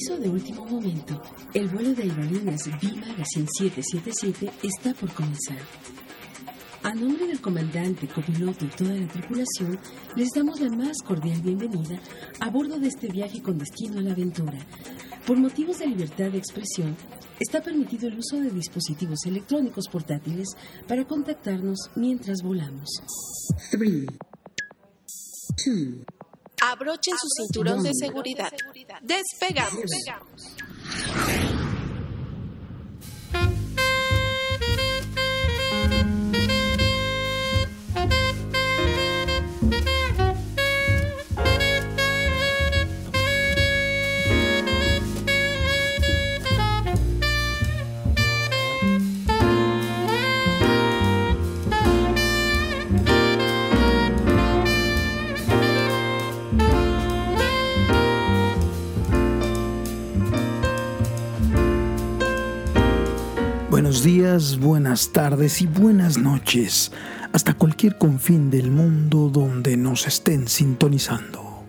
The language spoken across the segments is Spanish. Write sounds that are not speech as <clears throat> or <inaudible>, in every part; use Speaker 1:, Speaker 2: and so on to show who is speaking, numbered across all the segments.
Speaker 1: Aviso de último momento. El vuelo de aerolíneas B-Magazine 777 está por comenzar. A nombre del comandante, copiloto y toda la tripulación, les damos la más cordial bienvenida a bordo de este viaje con destino a la aventura. Por motivos de libertad de expresión, está permitido el uso de dispositivos electrónicos portátiles para contactarnos mientras volamos. 3,
Speaker 2: Abrochen su cinturón de seguridad. Despegamos.
Speaker 3: Días, buenas tardes y buenas noches hasta cualquier confín del mundo donde nos estén sintonizando.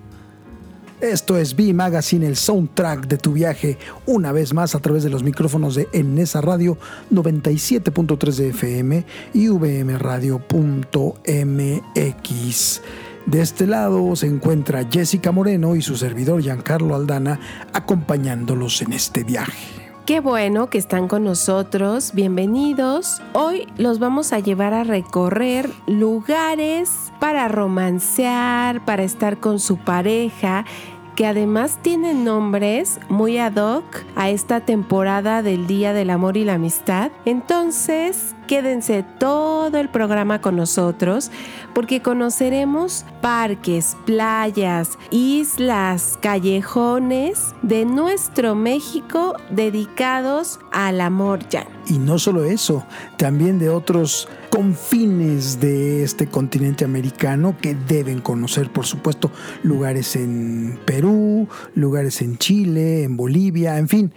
Speaker 3: Esto es B Magazine, el soundtrack de tu viaje, una vez más a través de los micrófonos de Enesa Radio 97.3 de FM y vmradio.mx. De este lado se encuentra Jessica Moreno y su servidor Giancarlo Aldana acompañándolos en este viaje.
Speaker 4: Qué bueno que están con nosotros, bienvenidos. Hoy los vamos a llevar a recorrer lugares para romancear, para estar con su pareja que además tienen nombres muy ad hoc a esta temporada del Día del Amor y la Amistad. Entonces, quédense todo el programa con nosotros porque conoceremos parques, playas, islas, callejones de nuestro México dedicados al amor ya.
Speaker 3: Y no solo eso, también de otros confines de este continente americano que deben conocer, por supuesto, lugares en Perú, lugares en Chile, en Bolivia, en fin,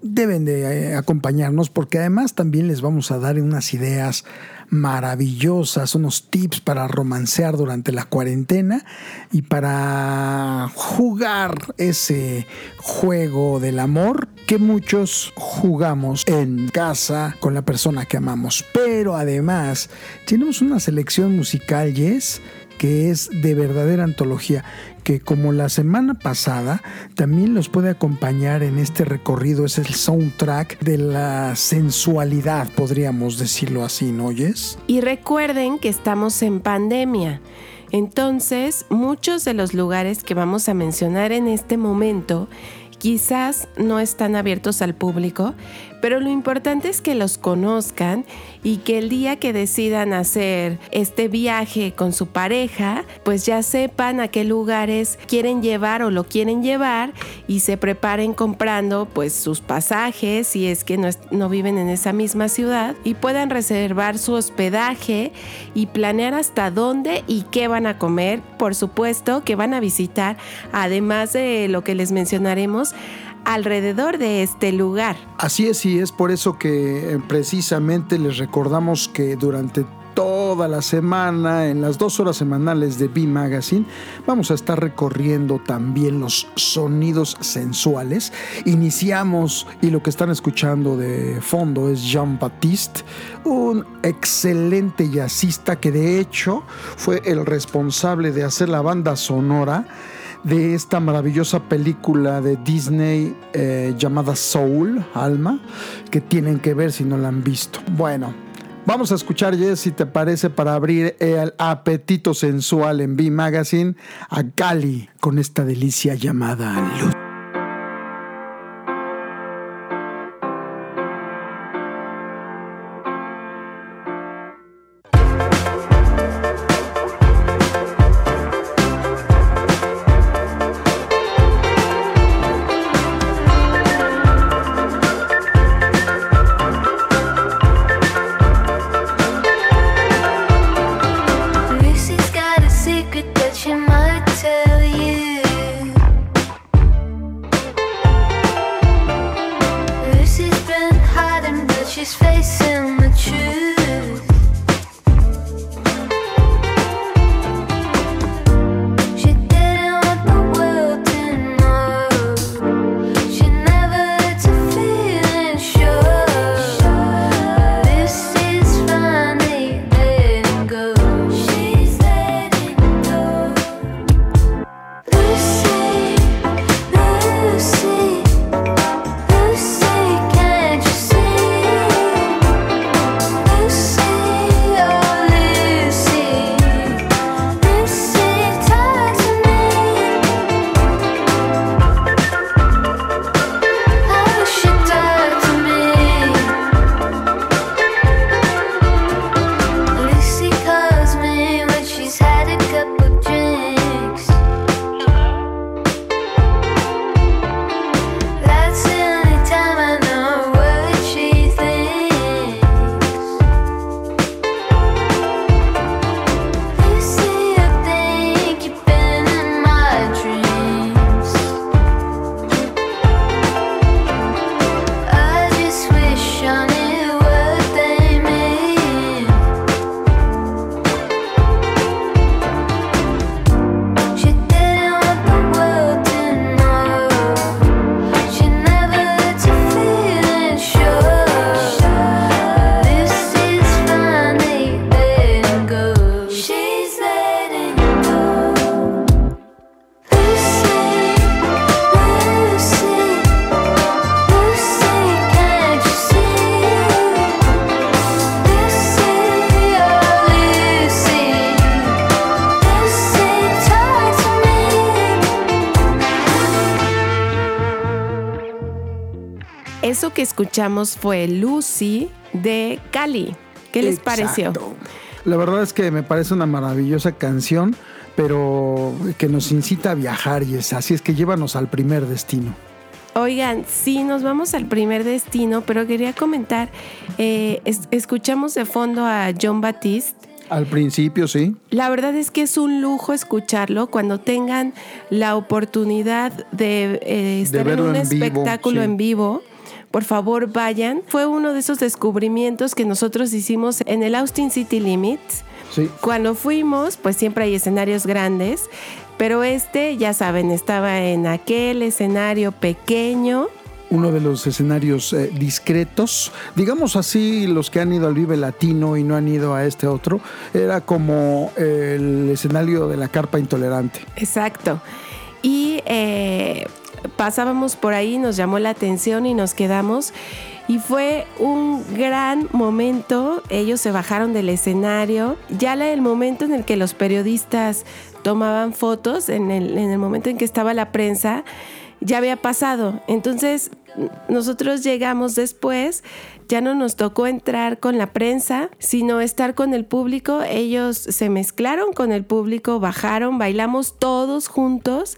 Speaker 3: deben de eh, acompañarnos porque además también les vamos a dar unas ideas maravillosas, unos tips para romancear durante la cuarentena y para jugar ese juego del amor que muchos jugamos en casa con la persona que amamos. Pero además tenemos una selección musical, Yes, que es de verdadera antología que como la semana pasada también los puede acompañar en este recorrido, es el soundtrack de la sensualidad, podríamos decirlo así, ¿no oyes?
Speaker 4: Y recuerden que estamos en pandemia. Entonces, muchos de los lugares que vamos a mencionar en este momento quizás no están abiertos al público, pero lo importante es que los conozcan y que el día que decidan hacer este viaje con su pareja, pues ya sepan a qué lugares quieren llevar o lo quieren llevar y se preparen comprando pues sus pasajes si es que no, viven en esa misma ciudad y puedan reservar su hospedaje y planear hasta dónde y qué van a comer, por supuesto que van a visitar, además de lo que les mencionaremos, alrededor de este lugar.
Speaker 3: Así es, y es por eso que eh, precisamente les recordamos que durante toda la semana, en las dos horas semanales de B Magazine, vamos a estar recorriendo también los sonidos sensuales. Iniciamos, y lo que están escuchando de fondo es Jean Baptiste, un excelente jazzista que de hecho fue el responsable de hacer la banda sonora de esta maravillosa película de Disney eh, llamada Soul, Alma, que tienen que ver si no la han visto. Bueno, vamos a escuchar, Jess, si te parece, para abrir el apetito sensual en B Magazine a Gali con esta delicia llamada Luz.
Speaker 4: Escuchamos fue Lucy de Cali. ¿Qué les pareció?
Speaker 3: La verdad es que me parece una maravillosa canción, pero que nos incita a viajar y es así es que llévanos al primer destino.
Speaker 4: Oigan, sí, nos vamos al primer destino, pero quería comentar, eh, escuchamos de fondo a John Batiste.
Speaker 3: Al principio, sí.
Speaker 4: La verdad es que es un lujo escucharlo cuando tengan la oportunidad de eh, estar en un espectáculo en vivo por favor vayan. Fue uno de esos descubrimientos que nosotros hicimos en el Austin City Limits. Sí. Cuando fuimos, pues siempre hay escenarios grandes, pero este, ya saben, estaba en aquel escenario pequeño
Speaker 3: uno de los escenarios eh, discretos, digamos así, los que han ido al Vive Latino y no han ido a este otro, era como el escenario de la carpa intolerante.
Speaker 4: Exacto. Y eh, pasábamos por ahí, nos llamó la atención y nos quedamos. Y fue un gran momento. Ellos se bajaron del escenario. Ya el momento en el que los periodistas tomaban fotos, en el, en el momento en que estaba la prensa, ya había pasado. Entonces nosotros llegamos después, ya no nos tocó entrar con la prensa, sino estar con el público. Ellos se mezclaron con el público, bajaron, bailamos todos juntos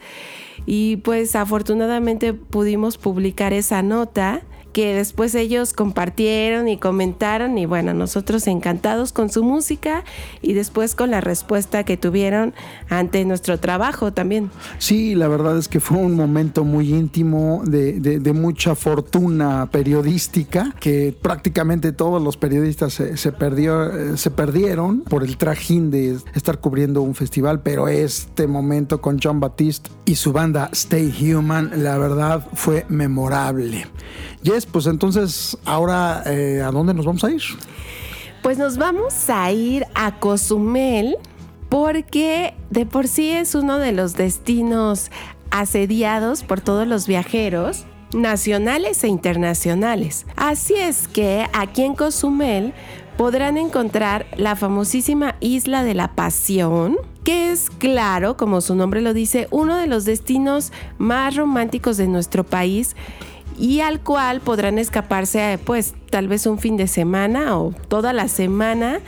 Speaker 4: y pues afortunadamente pudimos publicar esa nota que después ellos compartieron y comentaron y bueno, nosotros encantados con su música y después con la respuesta que tuvieron ante nuestro trabajo también.
Speaker 3: Sí, la verdad es que fue un momento muy íntimo de, mucha fortuna periodística que prácticamente todos los periodistas se, perdió, se perdieron por el trajín de estar cubriendo un festival, pero este momento con John Batiste y su banda Stay Human, la verdad fue memorable. Yes, pues entonces, ahora, eh, ¿a dónde nos vamos a ir?
Speaker 4: Pues nos vamos a ir a Cozumel porque de por sí es uno de los destinos asediados por todos los viajeros nacionales e internacionales. Así es que aquí en Cozumel podrán encontrar la famosísima Isla de la Pasión, que es, claro, como su nombre lo dice, uno de los destinos más románticos de nuestro país y al cual podrán escaparse pues tal vez un fin de semana o toda la semana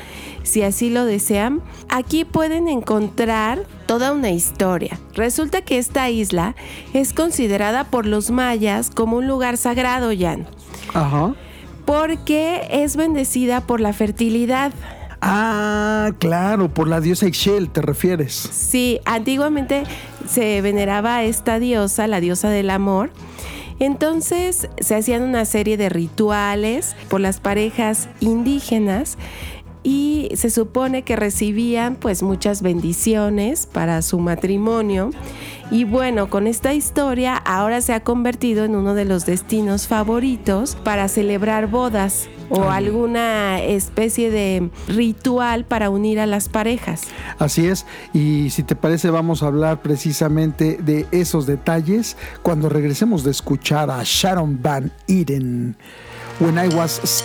Speaker 4: si así lo desean. Aquí pueden encontrar toda una historia. Resulta que esta isla es considerada por los mayas como un lugar sagrado, Jan. Ajá. Porque es bendecida por la fertilidad.
Speaker 3: Ah, claro, por la diosa Ixchel, ¿te refieres?
Speaker 4: Sí, antiguamente se veneraba esta diosa, la diosa del amor, entonces se hacían una serie de rituales por las parejas indígenas y se supone que recibían pues muchas bendiciones para su matrimonio y bueno, con esta historia ahora se ha convertido en uno de los destinos favoritos para celebrar bodas o alguna especie de ritual para unir a las parejas.
Speaker 3: Así es, y si te parece vamos a hablar precisamente de esos detalles cuando regresemos de escuchar a Sharon Van Eden. When I was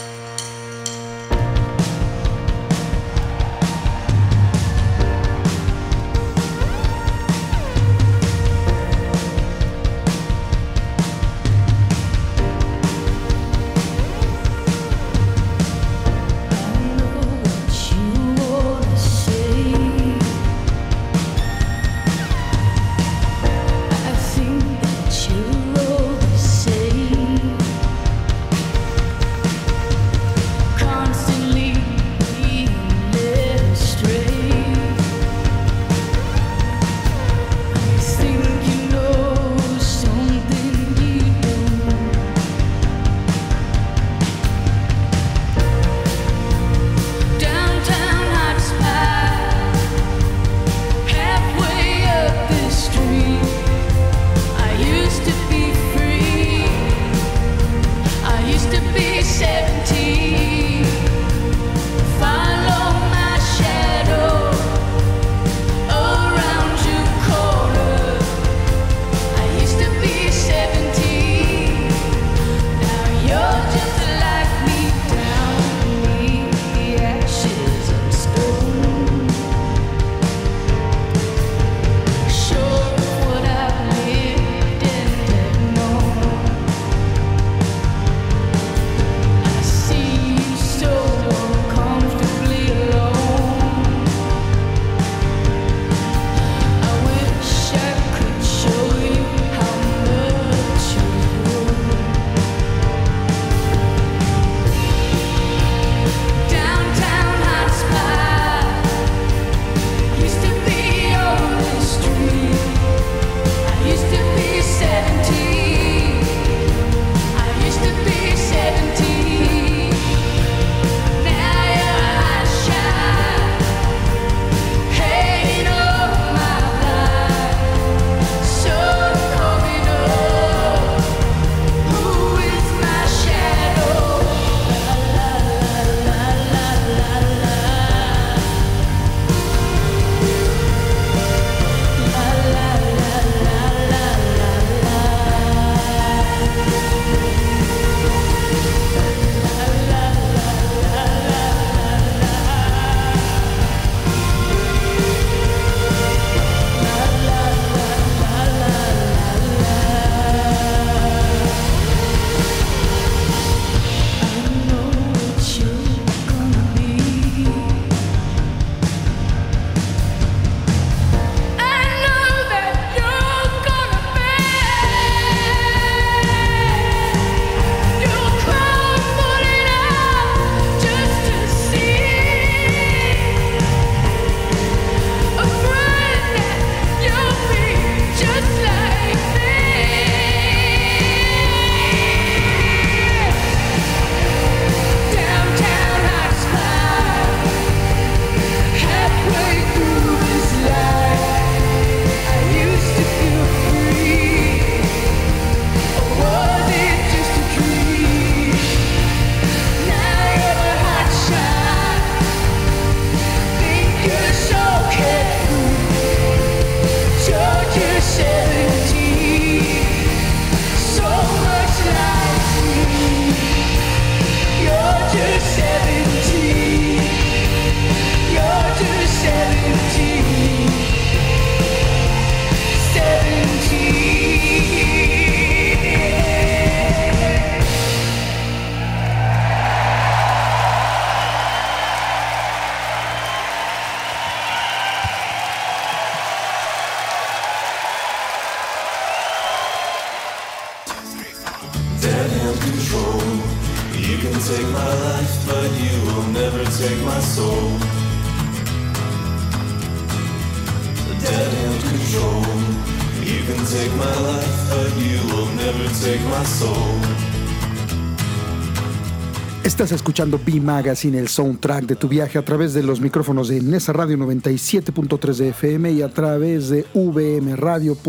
Speaker 3: escuchando B Magazine, el soundtrack de tu viaje a través de los micrófonos de Nesa Radio 97.3 de FM y a través de vmradio.mx.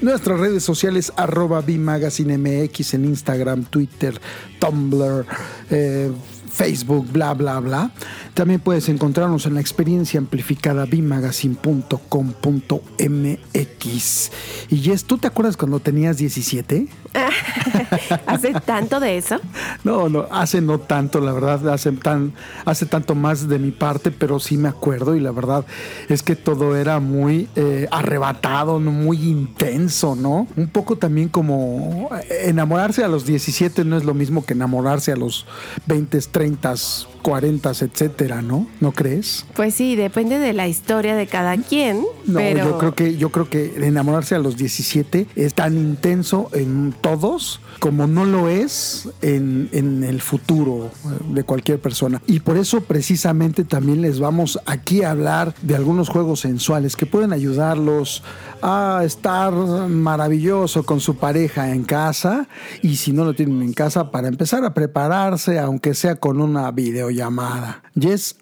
Speaker 3: Nuestras redes sociales arroba B Magazine MX en Instagram, Twitter, Tumblr, eh, Facebook, bla, bla, bla. También puedes encontrarnos en la experiencia amplificada bimagazine.com.mx. Y Jess, ¿tú te acuerdas cuando tenías 17? <laughs>
Speaker 4: ¿Hace tanto de eso?
Speaker 3: No, no, hace no tanto, la verdad, hace, tan, hace tanto más de mi parte, pero sí me acuerdo y la verdad es que todo era muy eh, arrebatado, muy intenso, ¿no? Un poco también como eh, enamorarse a los 17 no es lo mismo que enamorarse a los 20, 30, 40, etcétera, ¿no? ¿No crees?
Speaker 4: Pues sí, depende de la historia de cada quien.
Speaker 3: No,
Speaker 4: pero...
Speaker 3: yo creo que yo creo que enamorarse a los 17 es tan intenso en todos como no lo es en, en el futuro de cualquier persona. Y por eso precisamente también les vamos aquí a hablar de algunos juegos sensuales que pueden ayudarlos a estar maravilloso con su pareja en casa y si no lo tienen en casa para empezar a prepararse aunque sea con una videollamada.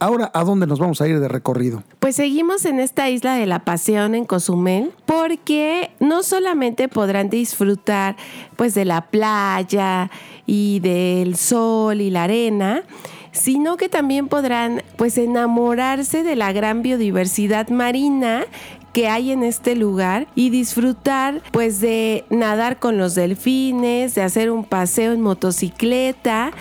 Speaker 3: Ahora ¿a dónde nos vamos a ir de recorrido?
Speaker 4: Pues seguimos en esta isla de la pasión en Cozumel porque no solamente podrán disfrutar pues de la playa y del sol y la arena, sino que también podrán pues enamorarse de la gran biodiversidad marina que hay en este lugar y disfrutar pues de nadar con los delfines, de hacer un paseo en motocicleta,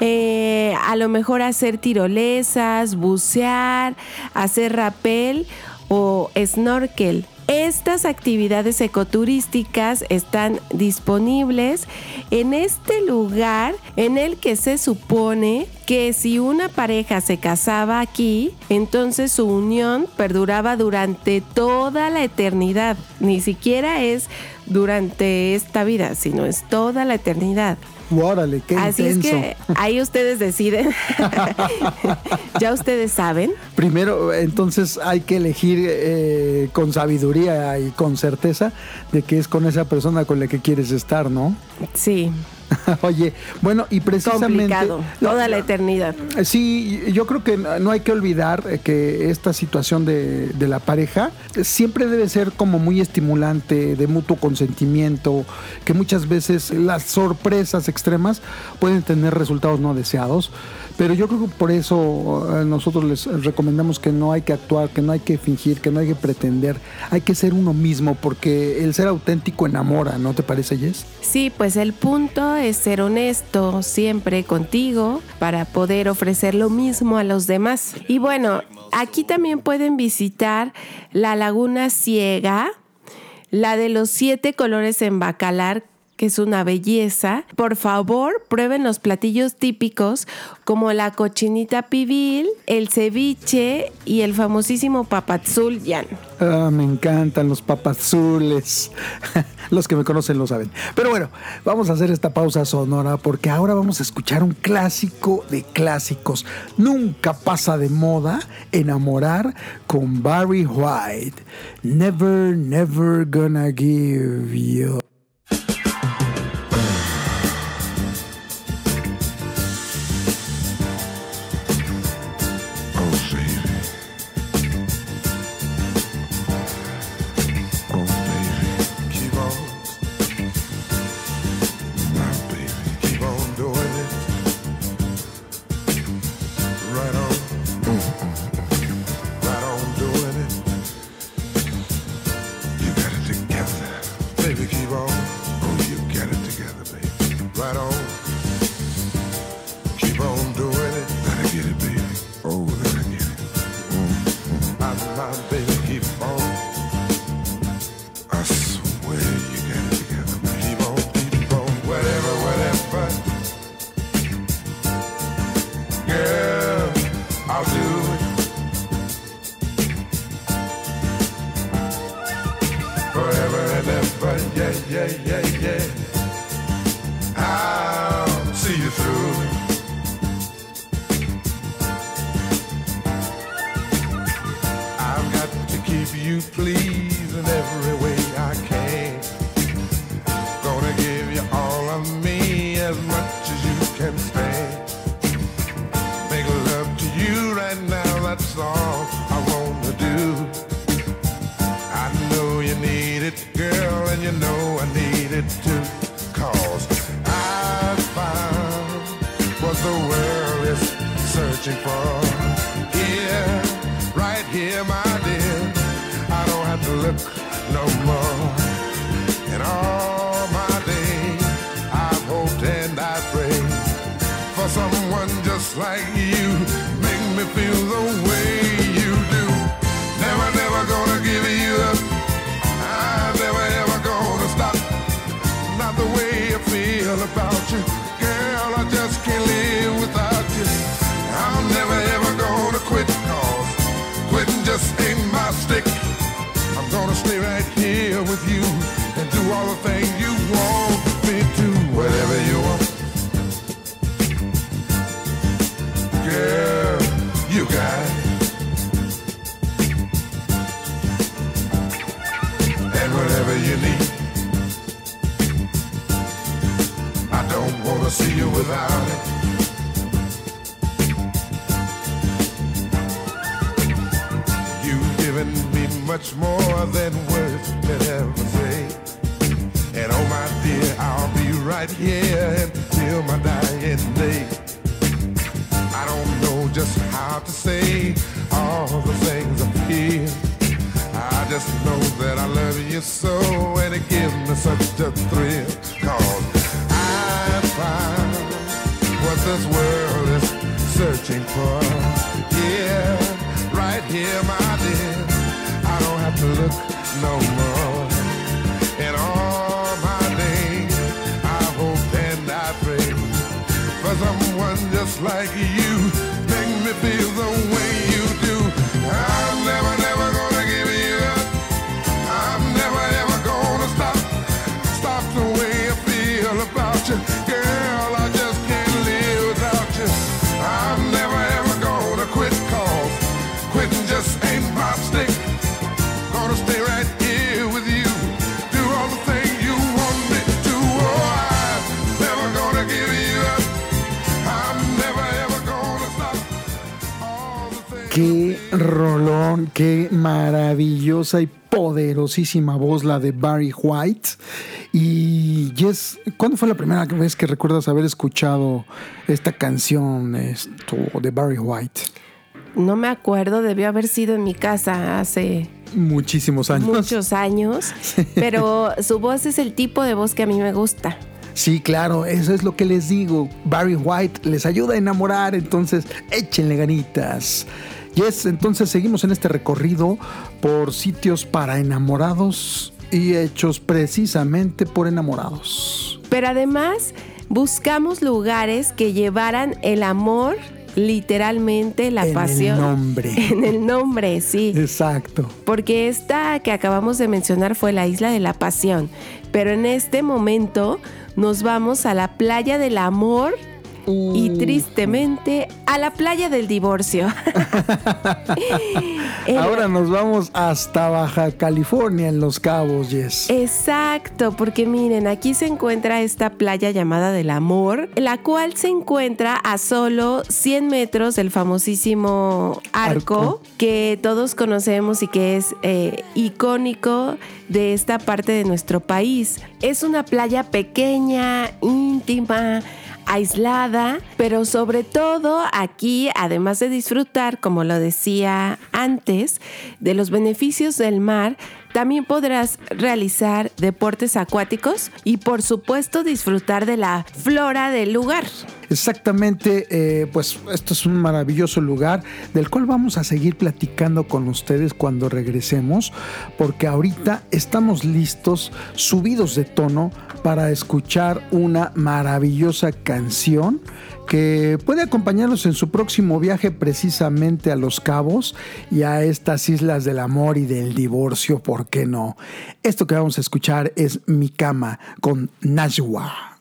Speaker 4: eh, a lo mejor hacer tirolesas, bucear, hacer rappel o snorkel. Estas actividades ecoturísticas están disponibles en este lugar en el que se supone que si una pareja se casaba aquí, entonces su unión perduraba durante toda la eternidad. Ni siquiera es durante esta vida, sino es toda la eternidad.
Speaker 3: Órale, qué
Speaker 4: Así es que ahí ustedes deciden. <laughs> ya ustedes saben.
Speaker 3: Primero, entonces hay que elegir eh, con sabiduría y con certeza de que es con esa persona con la que quieres estar, ¿no?
Speaker 4: Sí, <laughs>
Speaker 3: Oye, bueno, y precisamente...
Speaker 4: complicado. Toda la eternidad.
Speaker 3: Sí, yo creo que no hay que olvidar eh, que esta situación de, de, la pareja siempre debe ser como muy estimulante, de mutuo consentimiento, que muchas veces las sorpresas extremas pueden tener resultados no deseados. Pero yo creo que por eso eh, nosotros les recomendamos que no hay que actuar, que no hay que fingir, que no hay que pretender, hay que ser uno mismo, porque el ser auténtico enamora, ¿no te parece, Jess?
Speaker 4: Sí, pues el punto es ser honesto siempre contigo para poder ofrecer lo mismo a los demás. Y bueno, aquí también pueden visitar la Laguna Ciega, la de los siete colores en Bacalar, que es una belleza. Por favor, prueben los platillos típicos como la cochinita pibil, el ceviche y el famosísimo papazul yan.
Speaker 3: Ah, me encantan los papazules. <laughs> los que me conocen lo saben. Pero bueno, vamos a hacer esta pausa sonora porque ahora vamos a escuchar un clásico de clásicos. Nunca pasa de moda enamorar con Barry White. Never, never gonna give you. Qué rolón, qué maravillosa y poderosísima voz la de Barry White. Y Jess, ¿cuándo fue la primera vez que recuerdas haber escuchado esta canción esto, de Barry White?
Speaker 4: No me acuerdo, debió haber sido en mi casa hace
Speaker 3: Muchísimos años.
Speaker 4: muchos años, <laughs> pero su voz es el tipo de voz que a mí me gusta.
Speaker 3: Sí, claro, eso es lo que les digo. Barry White les ayuda a enamorar, entonces échenle ganitas. Yes, entonces seguimos en este recorrido por sitios para enamorados y hechos precisamente por enamorados.
Speaker 4: Pero además buscamos lugares que llevaran el amor, literalmente la
Speaker 3: En el
Speaker 4: pasión.
Speaker 3: nombre. <laughs>
Speaker 4: En el nombre, sí.
Speaker 3: Exacto.
Speaker 4: Porque esta que acabamos de mencionar fue la isla de la pasión. Pero en este momento nos vamos a la playa del amor y tristemente a la playa del divorcio. <laughs>
Speaker 3: Ahora nos vamos hasta Baja California, en Los Cabos, Yes.
Speaker 4: Exacto, porque miren, aquí se encuentra esta playa llamada del amor, la cual se encuentra a solo 100 metros del famosísimo arco,
Speaker 3: Arco.
Speaker 4: que todos conocemos y que es eh, icónico de esta parte de nuestro país. Es una playa pequeña, íntima aislada, pero sobre todo aquí, además de disfrutar, como lo decía antes, de los beneficios del mar, también podrás realizar deportes acuáticos y por supuesto disfrutar de la flora del lugar.
Speaker 3: Exactamente, eh, pues esto es un maravilloso lugar del cual vamos a seguir platicando con ustedes cuando regresemos, porque ahorita estamos listos, subidos de tono, para escuchar una maravillosa canción que puede acompañarnos en su próximo viaje precisamente a Los Cabos y a estas islas del amor y del divorcio, ¿por qué no? Esto que vamos a escuchar es Mi Cama con Najwa.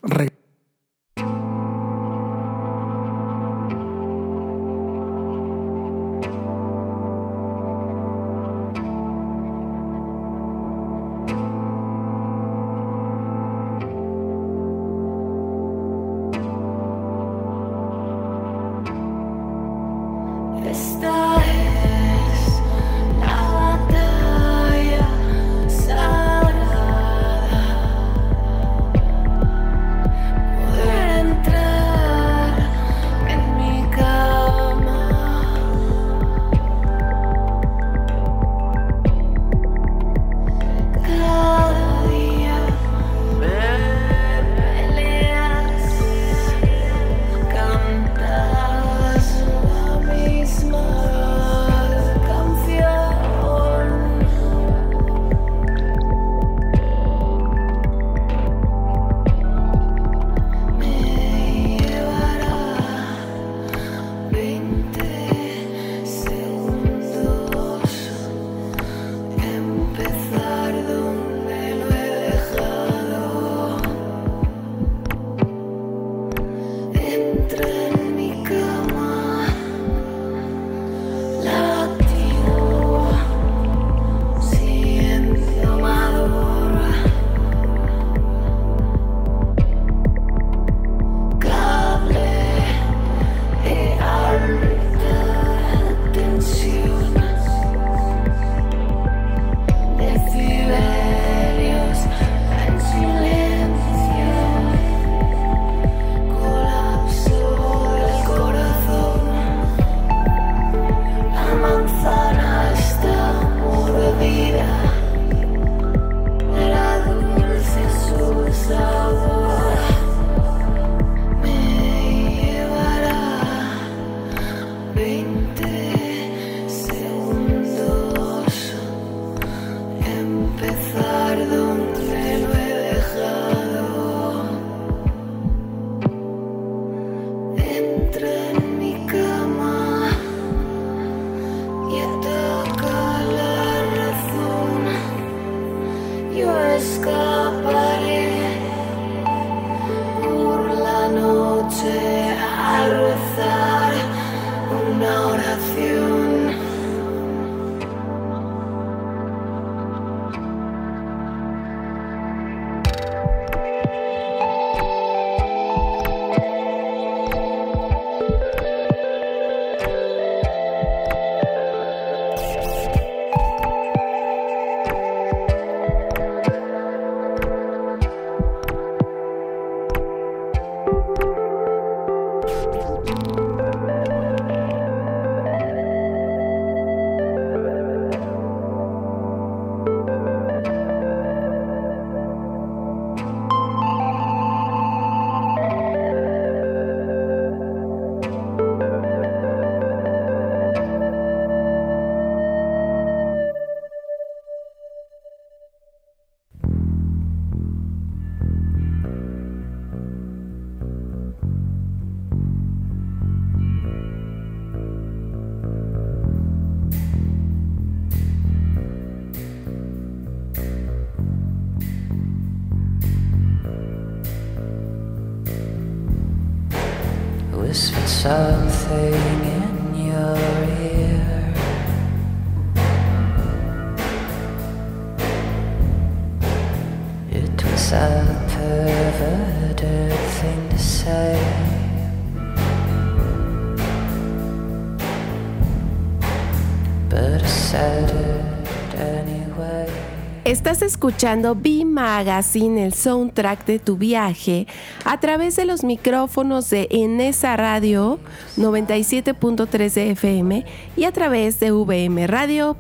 Speaker 4: Escuchando B Magazine, el soundtrack de tu viaje, a través de los micrófonos de Enesa Radio 97.3 de FM y a través de vmradio.mx.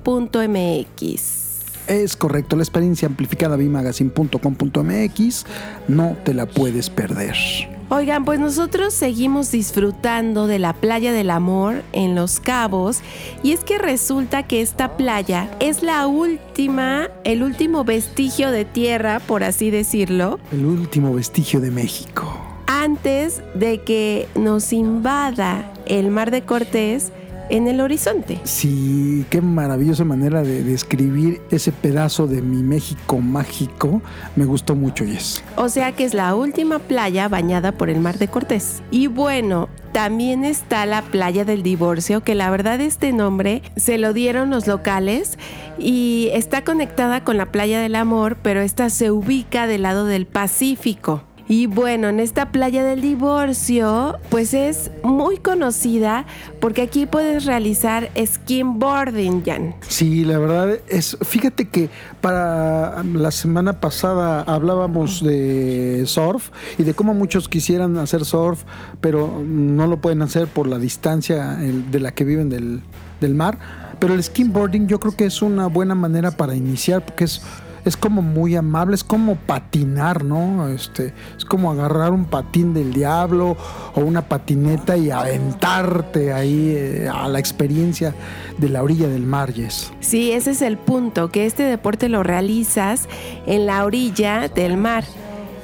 Speaker 3: Es correcto, la experiencia amplificada bimagazine.com.mx no te la puedes perder.
Speaker 4: Oigan, pues nosotros seguimos disfrutando de la playa del amor en Los Cabos y es que resulta que esta playa es la última, el último vestigio de tierra, por así decirlo,
Speaker 3: El último vestigio de México.
Speaker 4: antes de que nos invada el mar de Cortés en el horizonte.
Speaker 3: Sí, qué maravillosa manera de describir ese pedazo de mi México mágico. Me gustó mucho, Yes.
Speaker 4: O sea que es la última playa bañada por el mar de Cortés. Y bueno, también está la playa del divorcio, que la verdad este nombre se lo dieron los locales y está conectada con la playa del amor, pero esta se ubica del lado del Pacífico. Y bueno, en esta playa del divorcio, pues es muy conocida porque aquí puedes realizar skimboarding, Jan.
Speaker 3: Sí, la verdad es, fíjate que para la semana pasada hablábamos de surf y de cómo muchos quisieran hacer surf, pero no lo pueden hacer por la distancia de la que viven del, del mar. Pero el skimboarding yo creo que es una buena manera para iniciar porque es es como muy amable, es como patinar, ¿no? Este, es como agarrar un patín del diablo o una patineta y aventarte ahí eh, a la experiencia de la orilla del mar, Yes.
Speaker 4: Sí, ese es el punto, que este deporte lo realizas en la orilla del mar.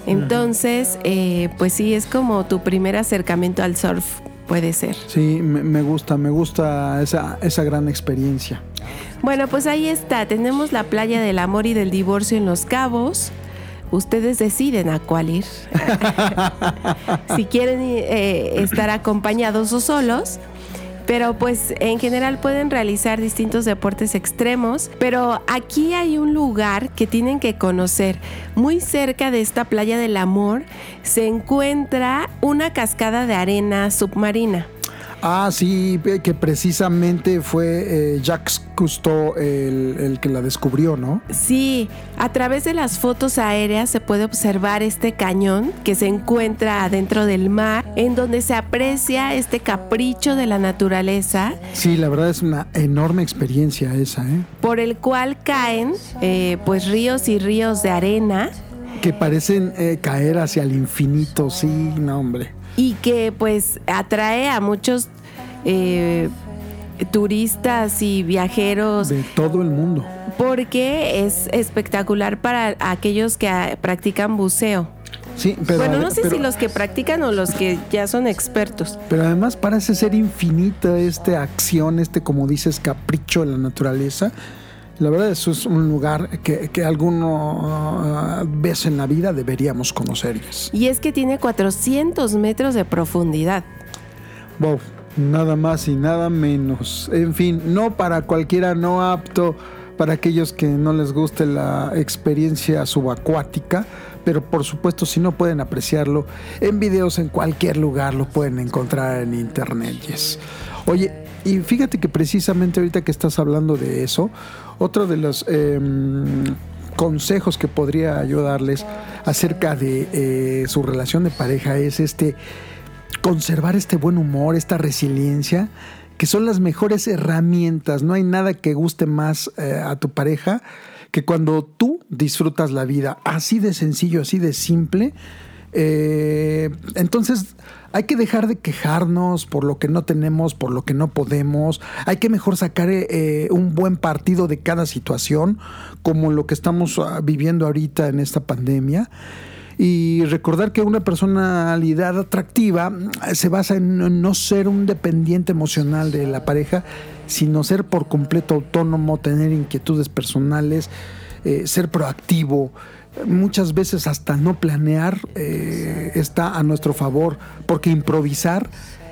Speaker 4: Entonces, eh, pues sí, es como tu primer acercamiento al surf, puede ser.
Speaker 3: Sí, me, me gusta, me gusta esa, esa gran experiencia.
Speaker 4: Bueno, pues ahí está, tenemos la playa del amor y del divorcio en Los Cabos. Ustedes deciden a cuál ir. <laughs> si quieren eh, estar acompañados o solos. Pero pues en general pueden realizar distintos deportes extremos. Pero aquí hay un lugar que tienen que conocer. Muy cerca de esta playa del amor se encuentra una cascada de arena submarina.
Speaker 3: Ah, sí, que precisamente fue eh, Jacques Cousteau el, el que la descubrió, ¿no?
Speaker 4: Sí, a través de las fotos aéreas se puede observar este cañón que se encuentra adentro del mar, en donde se aprecia este capricho de la naturaleza,
Speaker 3: Sí, la verdad es una enorme experiencia esa, ¿eh?
Speaker 4: por el cual caen eh, pues ríos y ríos de arena
Speaker 3: Que parecen eh, caer hacia el infinito, sí, no, hombre.
Speaker 4: Y que pues atrae a muchos eh, turistas y viajeros
Speaker 3: De todo el mundo.
Speaker 4: porque es espectacular para aquellos que ah, practican buceo.
Speaker 3: Sí, pero,
Speaker 4: bueno, no sé
Speaker 3: pero-
Speaker 4: si los que practican o los que ya son expertos.
Speaker 3: pero además parece ser infinita esta acción, este, como dices, capricho de la naturaleza, La verdad, eso es un lugar que, que alguna vez en la vida deberíamos conocer.
Speaker 4: Y es que tiene 400 metros de profundidad.
Speaker 3: Wow, nada más y nada menos. En fin, no para cualquiera no apto, para aquellos que no les guste la experiencia subacuática, pero por supuesto si no pueden apreciarlo en videos en cualquier lugar lo pueden encontrar en internet. Yes. Oye, y fíjate que precisamente ahorita que estás hablando de eso, otro de los em, consejos que podría ayudarles acerca de eh, su relación de pareja es este conservar este buen humor, esta resiliencia, que son las mejores herramientas. No hay nada que guste más eh, a tu pareja que cuando tú disfrutas la vida. Así de sencillo, así de simple. Eh, entonces hay que dejar de quejarnos por lo que no tenemos, por lo que no podemos. Hay que mejor sacar eh, un buen partido de cada situación, como lo que estamos ah, viviendo ahorita en esta pandemia y recordar que una personalidad atractiva mm, se basa en no ser un dependiente emocional de la pareja, sino ser por completo autónomo, tener inquietudes personales, eh, ser proactivo. Muchas veces hasta no planear eh, está a nuestro favor, porque improvisar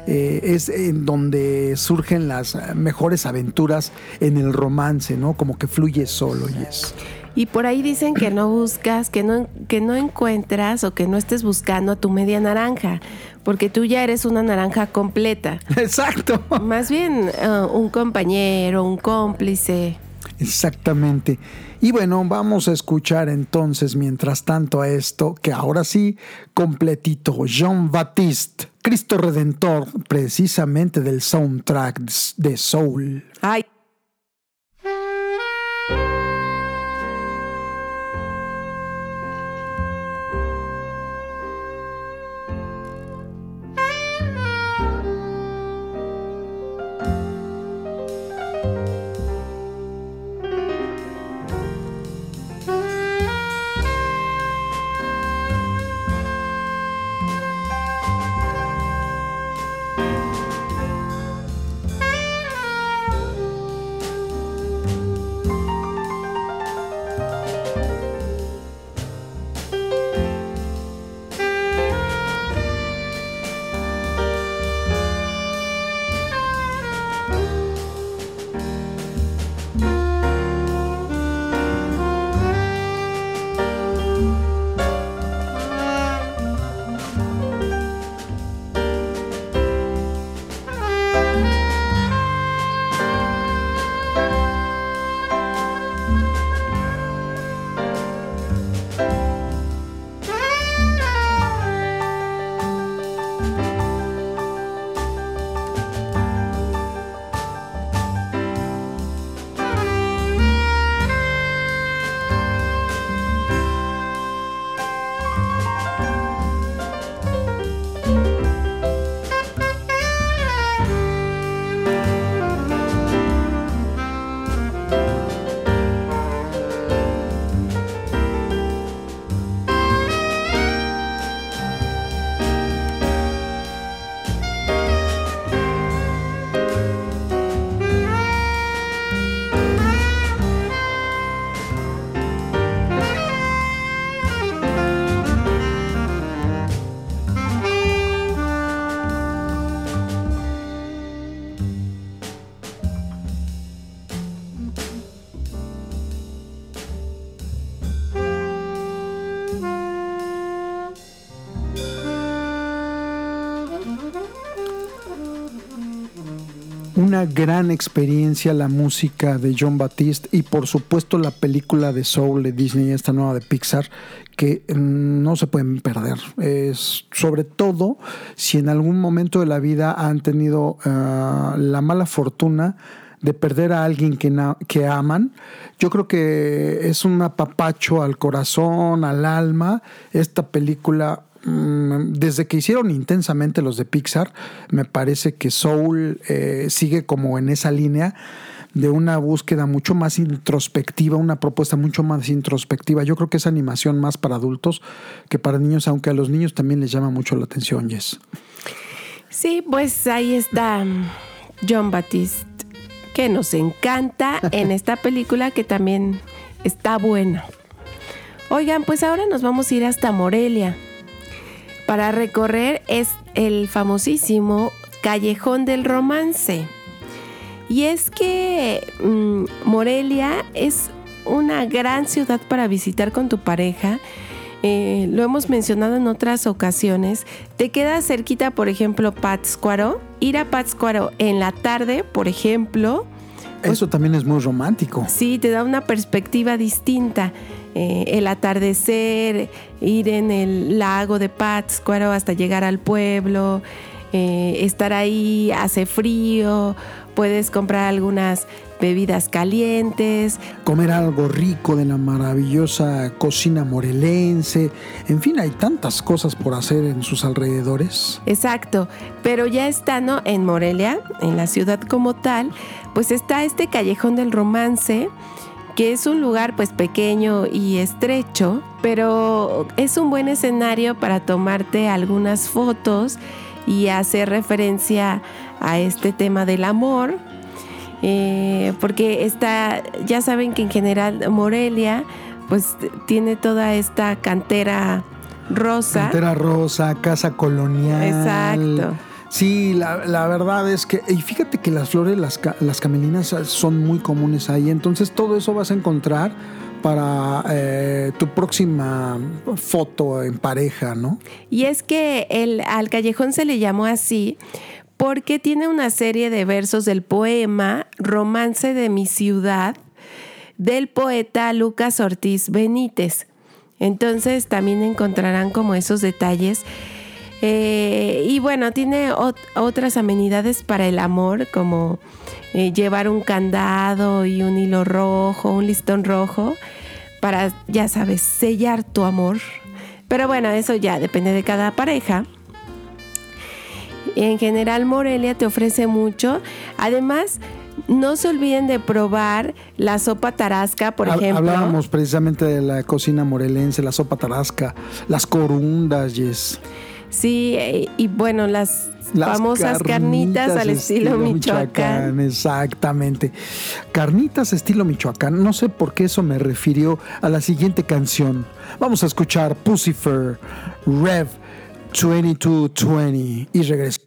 Speaker 3: eh, es en donde surgen las mejores aventuras en el romance, ¿no? Como que fluye solo y es.
Speaker 4: Y por ahí dicen que no buscas, que no, que no encuentras o que no estés buscando a tu media naranja, porque tú ya eres una naranja completa. <laughs>
Speaker 3: Exacto.
Speaker 4: Más bien eh, un compañero, un cómplice.
Speaker 3: Exactamente. Y bueno, vamos a escuchar entonces, mientras tanto, a esto, que ahora sí, completito, Jean Baptiste, Cristo Redentor, precisamente del soundtrack de Soul.
Speaker 4: Ay.
Speaker 3: Gran experiencia la música de John Baptiste y por supuesto la película de Soul de Disney, esta nueva de Pixar, que mm, no se pueden perder. Es, sobre todo si en algún momento de la vida han tenido ah, la mala fortuna de perder a alguien que, que aman. Yo creo que es un apapacho al corazón, al alma. Esta película, desde que hicieron intensamente los de Pixar, me parece que Soul eh, sigue como en esa línea de una búsqueda mucho más introspectiva, una propuesta mucho más introspectiva. Yo creo que es animación más para adultos que para niños, aunque a los niños también les llama mucho la atención, Jess.
Speaker 4: Sí, pues ahí está mm, John Baptiste. que nos encanta <laughs> en esta película que también está buena. Oigan, pues ahora nos vamos a ir hasta Morelia para recorrer es el famosísimo Callejón del Romance. Y es que mm, Morelia es una gran ciudad para visitar con tu pareja. Eh, lo hemos mencionado en otras ocasiones. Te queda cerquita, por ejemplo, Pátzcuaro. Ir a Pátzcuaro en la tarde, por ejemplo,
Speaker 3: Eso también es muy romántico.
Speaker 4: Sí, te da una perspectiva distinta. Eh, el atardecer, ir en el lago de Pátzcuaro hasta llegar al pueblo, eh, estar ahí, hace frío, puedes comprar algunas bebidas calientes,
Speaker 3: Comer algo rico de la maravillosa cocina morelense. En fin, hay tantas cosas por hacer en sus alrededores.
Speaker 4: Exacto, pero ya estando en Morelia, en la ciudad como tal, pues está este callejón del romance, que es un lugar pues pequeño y estrecho, pero es un buen escenario para tomarte algunas fotos y hacer referencia a este tema del amor. eh, porque está, ya saben que en general Morelia pues tiene toda esta cantera rosa.
Speaker 3: Cantera rosa, casa colonial.
Speaker 4: Exacto.
Speaker 3: Sí, la, la verdad es que, y fíjate que las flores, las, las camelinas son muy comunes ahí, entonces todo eso vas a encontrar para eh, tu próxima foto en pareja, ¿no?
Speaker 4: Y es que el, al callejón se le llamó así porque tiene una serie de versos del poema Romance de mi ciudad del poeta Lucas Ortiz Benítez. Entonces también encontrarán como esos detalles. Eh, y bueno, tiene ot- otras amenidades para el amor, como eh, llevar un candado y un hilo rojo, un listón rojo, para, ya sabes, sellar tu amor. Pero bueno, eso ya depende de cada pareja. En general, Morelia te ofrece mucho. Además, no se olviden de probar la sopa tarasca, por ejemplo.
Speaker 3: Hablábamos precisamente de la cocina morelense, la sopa tarasca, las corundas, yes.
Speaker 4: Sí, eh, y bueno, las,
Speaker 3: Las
Speaker 4: famosas carnitas, al estilo, Michoacán.
Speaker 3: Exactamente. Carnitas estilo Michoacán. No sé por qué eso me refirió a la siguiente canción. Vamos a escuchar Pucifer Rev 2220 y regreso.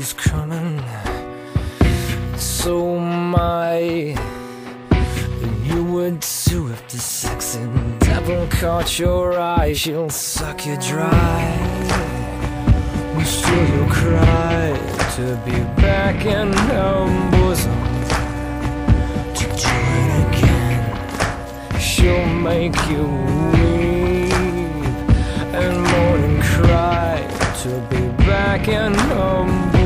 Speaker 5: Is coming, so my you would too if the sexy devil caught your eye. She'll suck you dry. I'm you'll cry to be back in her bosom to do it again. She'll make you weep and moan and cry to be back in her bosom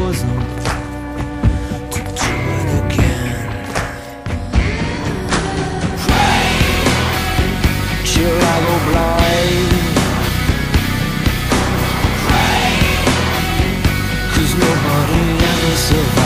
Speaker 5: survive.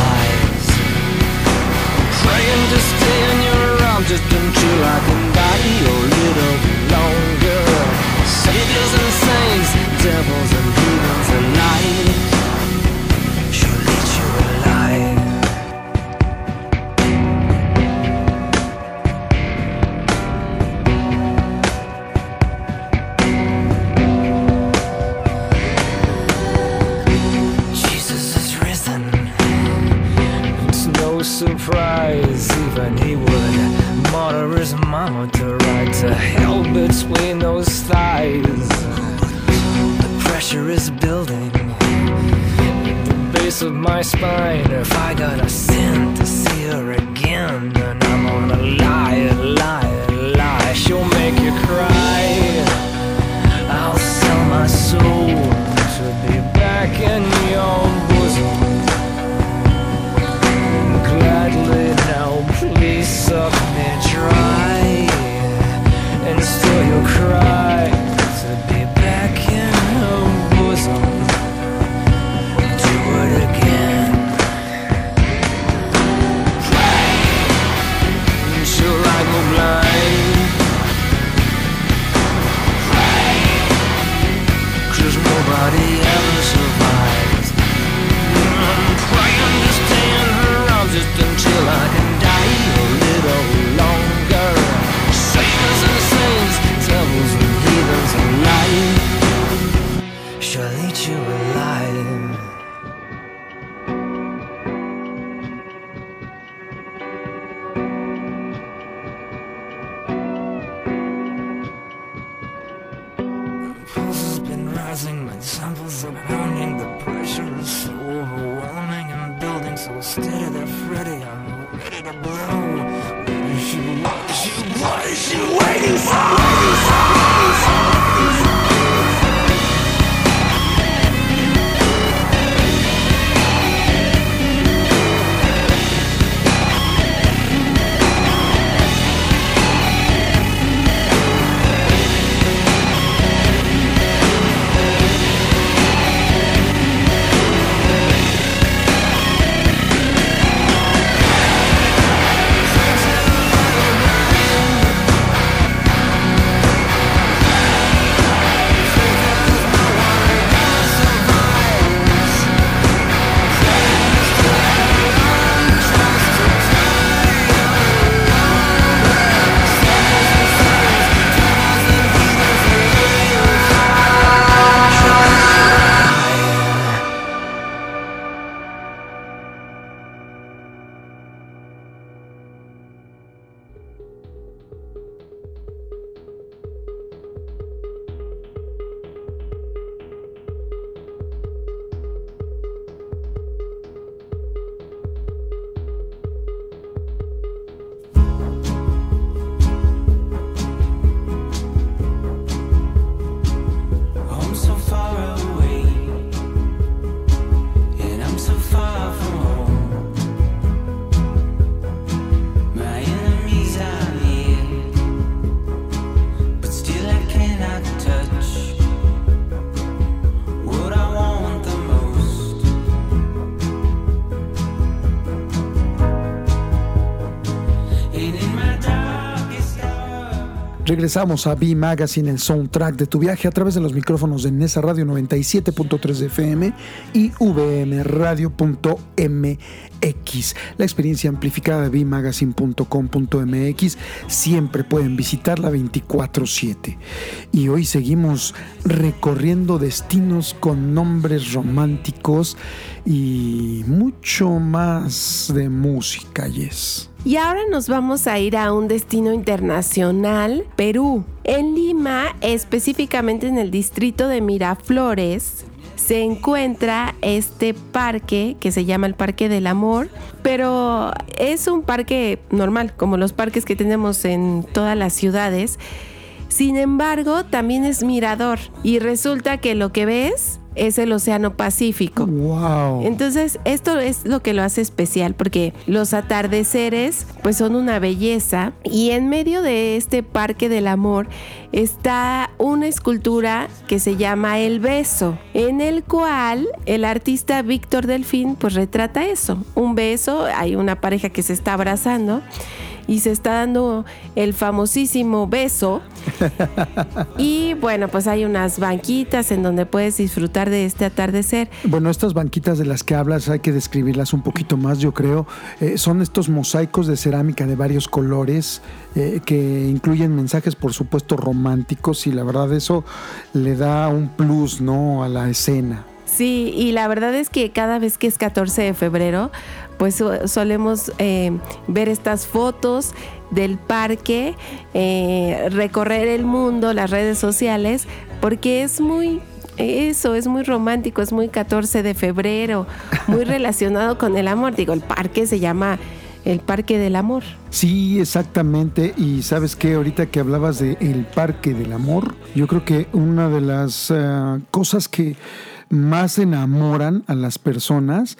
Speaker 3: Regresamos a B Magazine, el soundtrack de tu viaje a través de los micrófonos de Nesa Radio 97.3 de FM y vmradio.mx. La experiencia amplificada de bmagazine.com.mx siempre pueden visitarla 24/7. Y hoy seguimos recorriendo destinos con nombres románticos y mucho más de música, yes.
Speaker 4: Y ahora nos vamos a ir a un destino internacional, Perú. En Lima, específicamente en el distrito de Miraflores, se encuentra este parque que se llama el Parque del Amor, pero es un parque normal, como los parques que tenemos en todas las ciudades. Sin embargo, también es mirador y resulta que lo que ves es el Océano Pacífico.
Speaker 3: Wow.
Speaker 4: Entonces, esto es lo que lo hace especial porque los atardeceres pues son una belleza y en medio de este parque del amor está una escultura que se llama El beso, en el cual el artista Víctor Delfín pues retrata eso, un beso, hay una pareja que se está abrazando y se está dando el famosísimo beso. <laughs> y bueno, pues hay unas banquitas en donde puedes disfrutar de este atardecer.
Speaker 3: Bueno, estas banquitas de las que hablas hay que describirlas un poquito más, yo creo. Eh, son estos mosaicos de cerámica de varios colores eh, que incluyen mensajes, por supuesto, románticos y la verdad eso le da un plus, ¿no? A la escena.
Speaker 4: Sí, y la verdad es que cada vez que es 14 de febrero, pues so- solemos eh, ver estas fotos del parque, eh, recorrer el mundo, las redes sociales, porque es muy... Eso es muy romántico, es muy 14 de febrero, muy <laughs> relacionado con el amor. Digo, el parque se llama el Parque del Amor.
Speaker 3: Sí, exactamente. Y sabes que ahorita que hablabas de el Parque del Amor, yo creo que una de las eh, cosas que más enamoran a las personas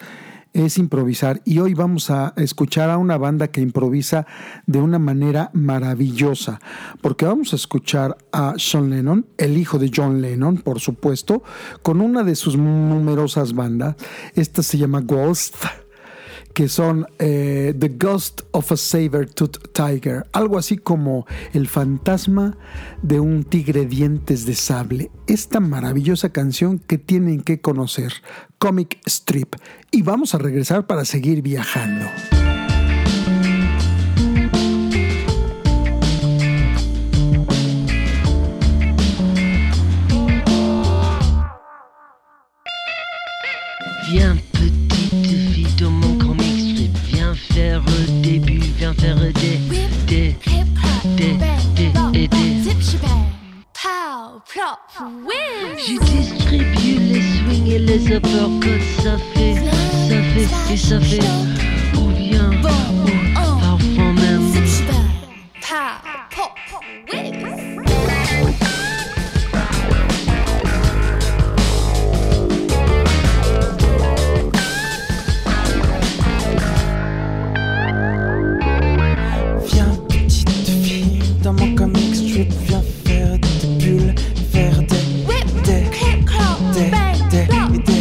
Speaker 3: es improvisar. Y hoy vamos a escuchar a una banda que improvisa de una manera maravillosa, porque vamos a escuchar a Sean Lennon, el hijo de John Lennon, por supuesto, con una de sus numerosas bandas. Esta se llama Ghost que son eh, The Ghost of a Saber-Tooth Tiger, algo así como el fantasma de un tigre dientes de sable. Esta maravillosa canción que tienen que conocer, Comic Strip. Y vamos a regresar para seguir viajando.
Speaker 6: Je distribue les swings et les uppercuts, ça fait, ça fait, et ça fait.
Speaker 3: It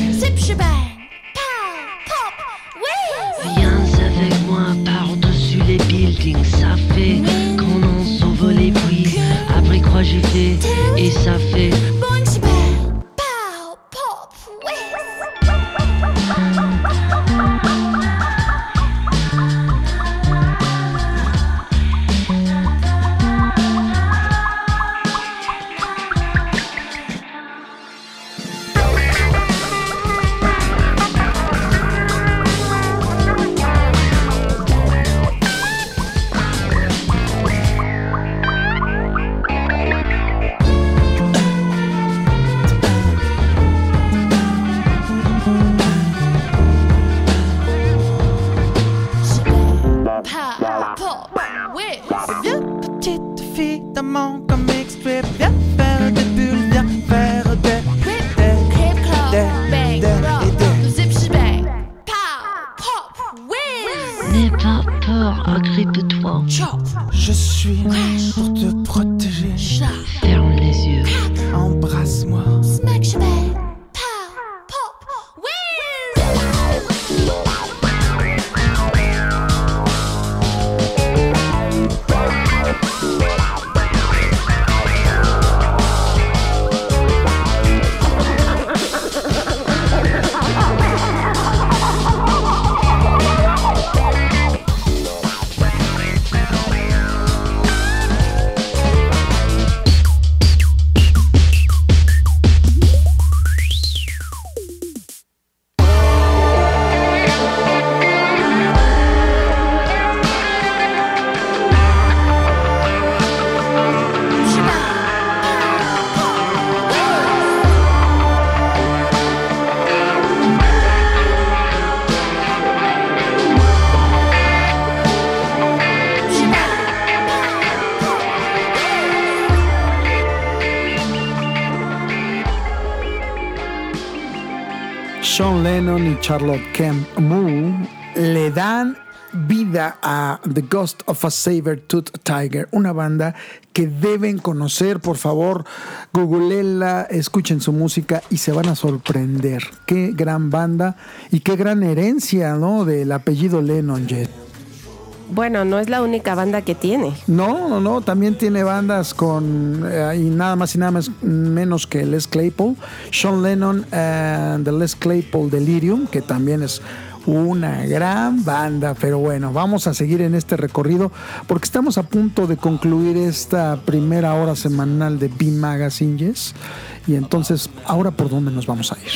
Speaker 3: Charlotte Kemp Moore le dan vida a The Ghost of a Saber-Tooth Tiger, una banda que deben conocer, por favor, googleenla, escuchen su música y se van a sorprender. Qué gran banda y qué gran herencia, ¿no? Del apellido Lennon, Jet.
Speaker 4: Bueno, no es la única banda que tiene.
Speaker 3: No, no, no, también tiene bandas con eh, y nada más y nada más menos que Les Claypool, Sean Lennon and the Les Claypool Delirium, que también es una gran banda, pero bueno, vamos a seguir en este recorrido porque estamos a punto de concluir esta primera hora semanal de B Magazine, yes. Y entonces, ahora por dónde nos vamos a ir?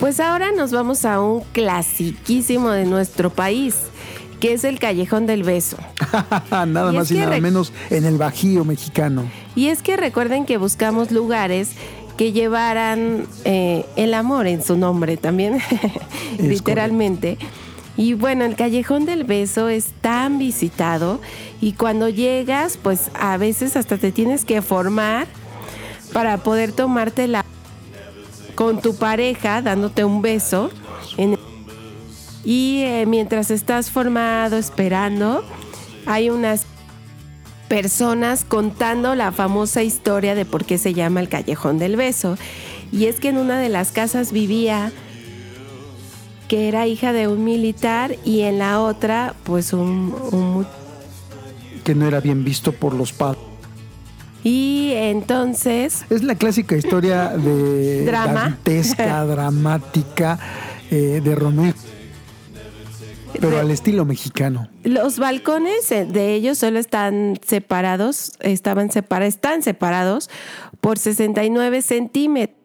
Speaker 4: Pues ahora nos vamos a un clasiquísimo de nuestro país, que es el Callejón del Beso. <laughs>
Speaker 3: nada
Speaker 4: Y
Speaker 3: más y nada menos en el Bajío mexicano.
Speaker 4: Y es que recuerden que buscamos lugares que llevaran eh, el amor en su nombre también, <laughs> literalmente. Y bueno, el Callejón del Beso es tan visitado y cuando llegas, pues a veces hasta te tienes que formar para poder tomártela con tu pareja dándote un beso. en- y eh, mientras estás formado, esperando, hay unas personas contando la famosa historia de por qué se llama el Callejón del Beso. Y es que en una de las casas vivía que era hija de un militar y en la otra pues un, un
Speaker 3: Que no era bien visto por los padres.
Speaker 4: y entonces
Speaker 3: Es la clásica historia de <laughs>
Speaker 4: Drama.
Speaker 3: dantesca, dramática eh, de Romeo. Pero
Speaker 4: De-
Speaker 3: al estilo mexicano.
Speaker 4: los balcones eh, de ellos solo están separados, estaban separa- están separados por 69 centímetros.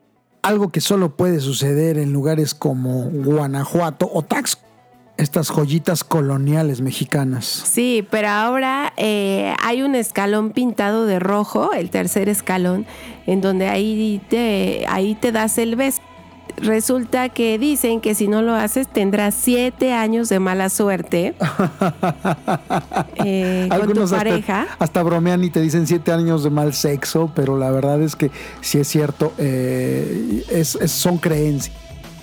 Speaker 3: Algo que solo puede suceder en lugares como Guanajuato o Tax. Estas joyitas coloniales mexicanas.
Speaker 4: Sí, pero ahora eh, hay un escalón pintado de rojo, el tercer escalón, en donde ahí te, ahí te das el beso. Resulta que dicen que si no lo haces tendrás siete años de mala suerte <laughs> eh, con tu
Speaker 3: Algunos hasta,
Speaker 4: pareja.
Speaker 3: hasta bromean y te dicen siete años de mal sexo, pero la verdad es que si es cierto, eh, es- es- son creencias.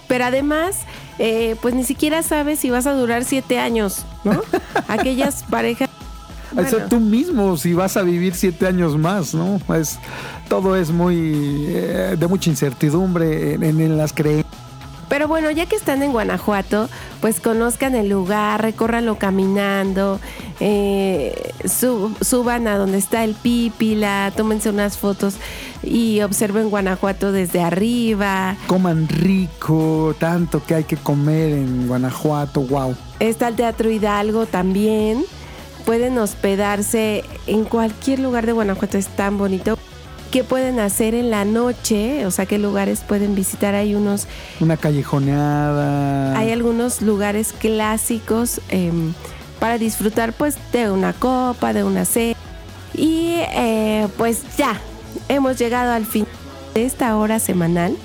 Speaker 4: Pero además, eh, pues ni siquiera sabes si vas a durar siete años, ¿no? <laughs> Aquellas parejas. Bueno.
Speaker 3: tú mismo si vas a vivir siete años más, ¿no? Es, todo es muy eh, de mucha incertidumbre en, en las creencias.
Speaker 4: Pero bueno, ya que están en Guanajuato, pues conozcan el lugar, recórranlo caminando, eh, su- suban a donde está el Pípila, tómense unas fotos y observen Guanajuato desde arriba.
Speaker 3: Coman rico, tanto que hay que comer en Guanajuato, wow.
Speaker 4: Está el Teatro Hidalgo también. Pueden hospedarse en cualquier lugar de Guanajuato, es tan bonito. ¿Qué pueden hacer en la noche? O sea, ¿qué lugares pueden visitar? Hay unos
Speaker 3: Una callejoneada.
Speaker 4: Hay algunos lugares clásicos em, para disfrutar pues de una copa, de una cena. Y eh, pues ya, hemos llegado al fin de esta hora semanal.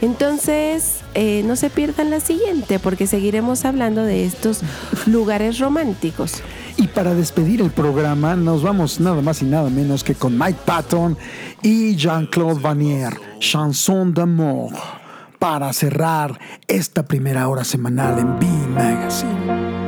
Speaker 4: Entonces, eh, no se pierdan la siguiente porque seguiremos hablando de estos lugares románticos.
Speaker 3: Y para despedir el programa, nos vamos nada más y nada menos que con Mike Patton y Jean-Claude Vanier, Chanson d'amour, para cerrar esta primera hora semanal en B Magazine.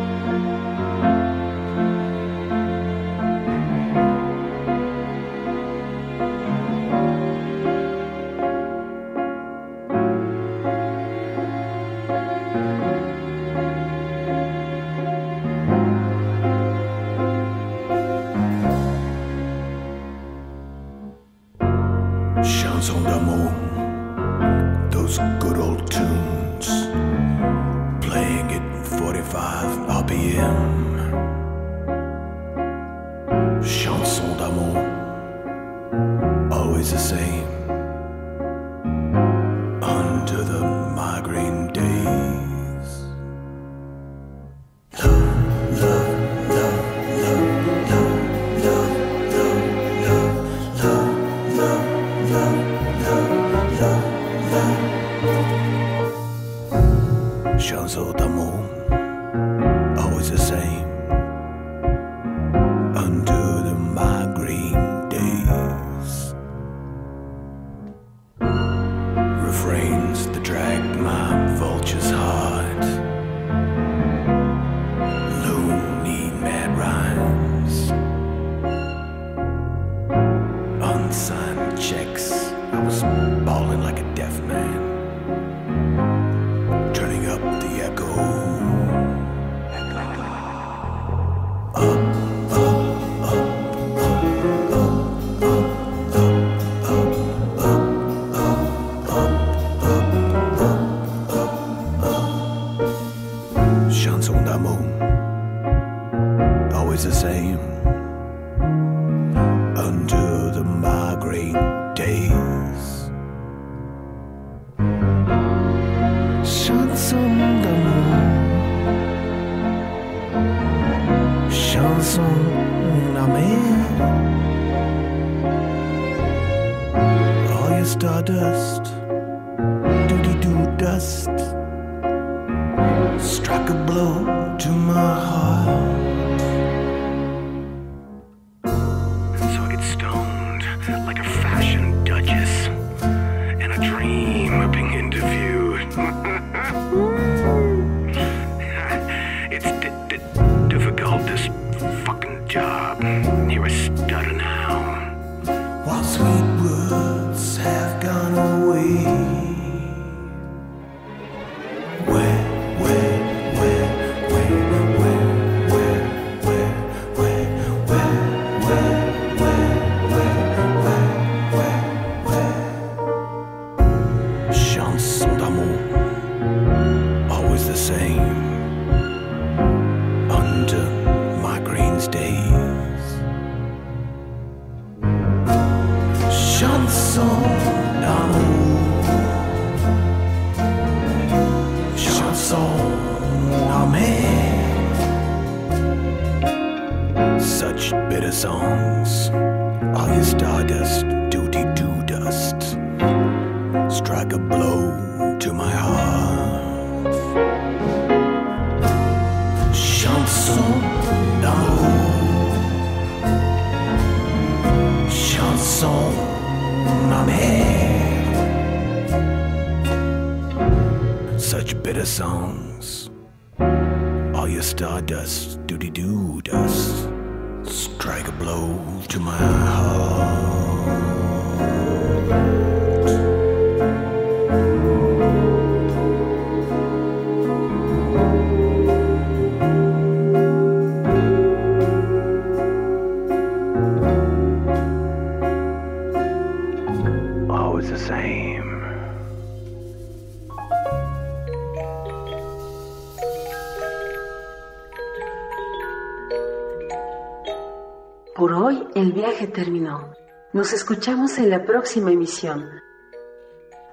Speaker 1: Viaje terminó. Nos escuchamos en la próxima emisión.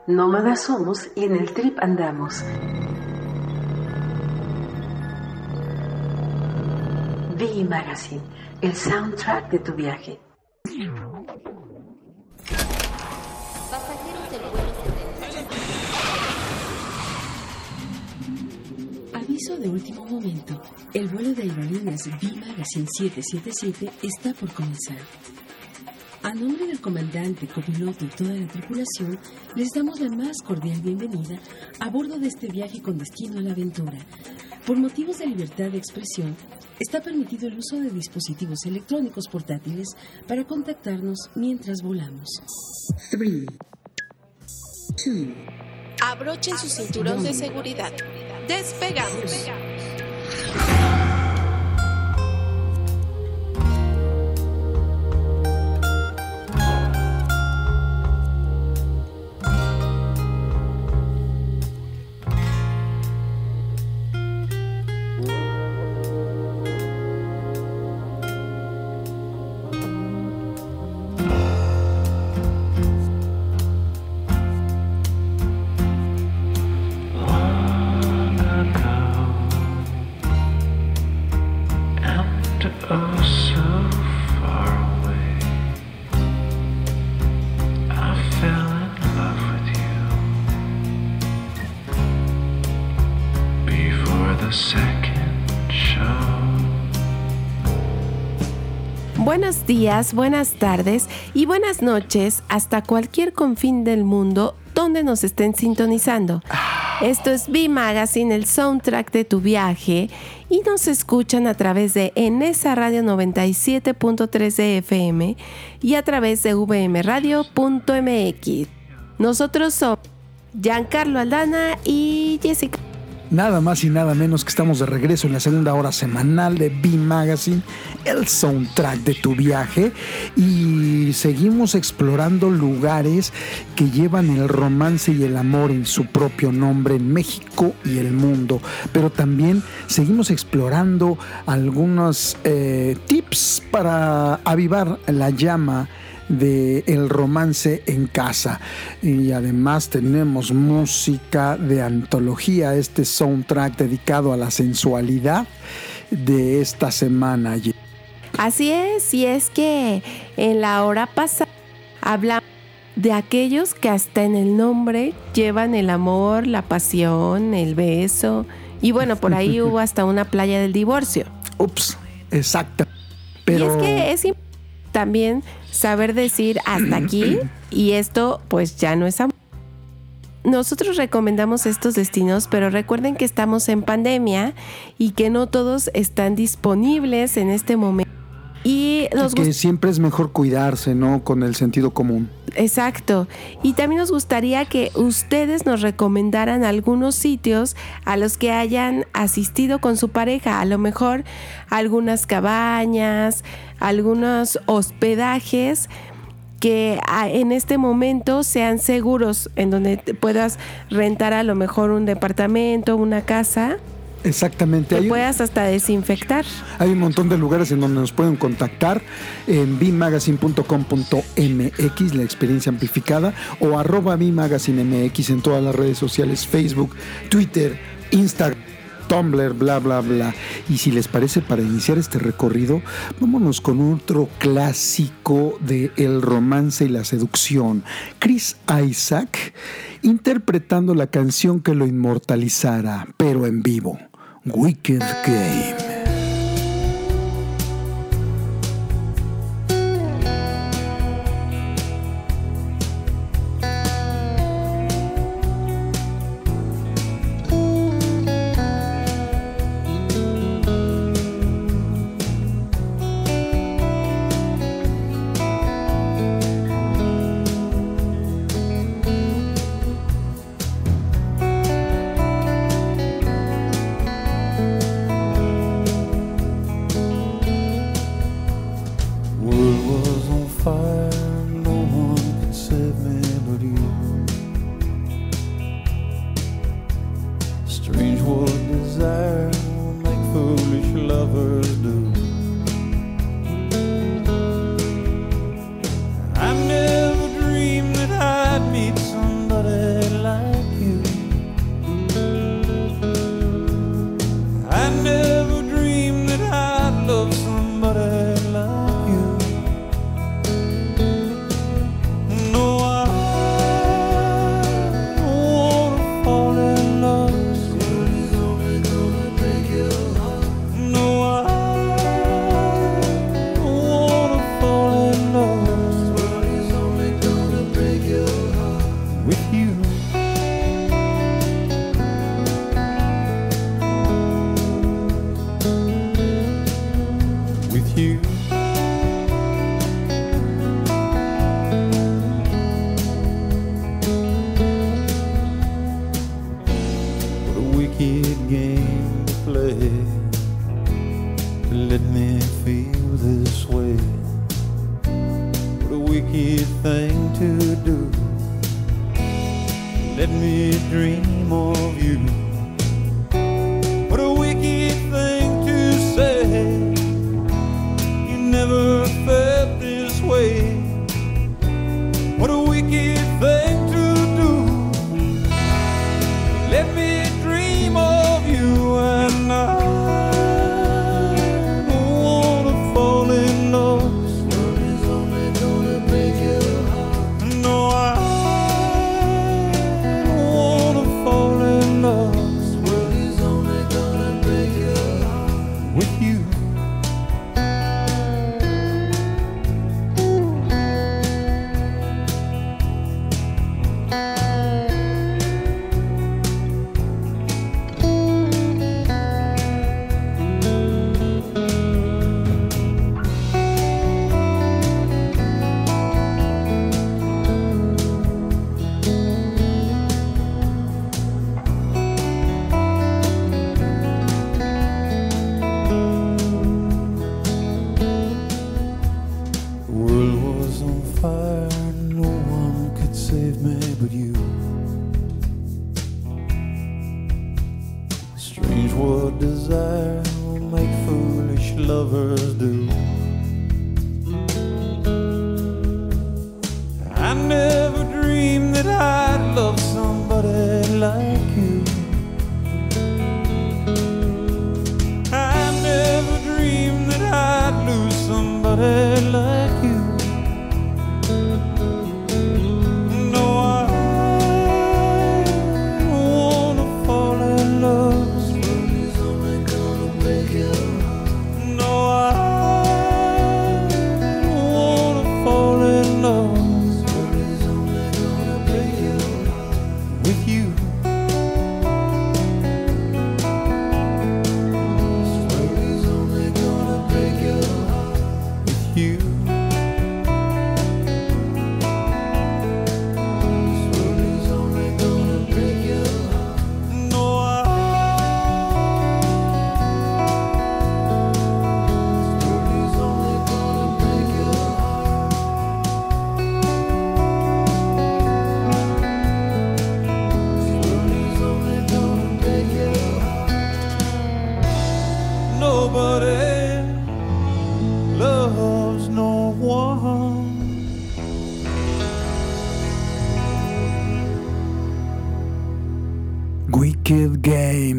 Speaker 1: Nómadas somos y en el trip andamos. V Magazine, el soundtrack de tu viaje. Aviso de último momento. El vuelo de aerolíneas V Magazine 777 está por comenzar. A nombre del comandante, copiloto y toda la tripulación, les damos la más cordial bienvenida a bordo de este viaje con destino a la aventura. Por motivos de libertad de expresión, está permitido el uso de dispositivos electrónicos portátiles para contactarnos mientras volamos. 3, 2,
Speaker 2: Abrochen su cinturón de seguridad. Despegamos.
Speaker 4: Días, buenas tardes y buenas noches hasta cualquier confín del mundo donde nos estén sintonizando. Esto es B Magazine, el soundtrack de tu viaje, y nos escuchan a través de Enesa Radio 97.3 de FM y a través de vmradio.mx. Nosotros somos Giancarlo Aldana y Jessica.
Speaker 3: Nada más y nada menos que estamos de regreso en la segunda hora semanal de B Magazine, el soundtrack de tu viaje. Y seguimos explorando lugares que llevan el romance y el amor en su propio nombre en México y el mundo. Pero también seguimos explorando algunos eh, tips para avivar la llama de el romance en casa y además tenemos música de antología este soundtrack dedicado a la sensualidad de esta semana
Speaker 4: Así es, y es que en la hora pasada hablamos de aquellos que hasta en el nombre llevan el amor, la pasión, el beso Y bueno, por ahí <laughs> hubo hasta una playa del divorcio.
Speaker 7: Ups, exacto.
Speaker 4: Y es que es im- también saber decir hasta <clears throat> aquí y esto pues ya no es amor. Nosotros recomendamos estos destinos, pero recuerden que estamos en pandemia y que no todos están disponibles en este momento. Y nos
Speaker 7: que siempre es mejor cuidarse, ¿no? Con el sentido común.
Speaker 4: Exacto. Y también nos gustaría que ustedes nos recomendaran algunos sitios a los que hayan asistido con su pareja. A lo mejor algunas cabañas, algunos hospedajes que en este momento sean seguros, en donde puedas rentar a lo mejor un departamento, una casa,
Speaker 7: Exactamente.
Speaker 4: que
Speaker 7: Hay,
Speaker 4: puedas hasta desinfectar.
Speaker 7: hay un montón de lugares en donde nos pueden contactar en bmagazine.com.mx, la experiencia amplificada, o arroba bmagazinemx en todas las redes sociales, Facebook, Twitter, Instagram. Tumblr, bla, bla, bla. Y si les parece, para iniciar este recorrido, vámonos con otro clásico de el romance y la seducción. Chris Isaac interpretando la canción que lo inmortalizara, pero en vivo. Wicked Game.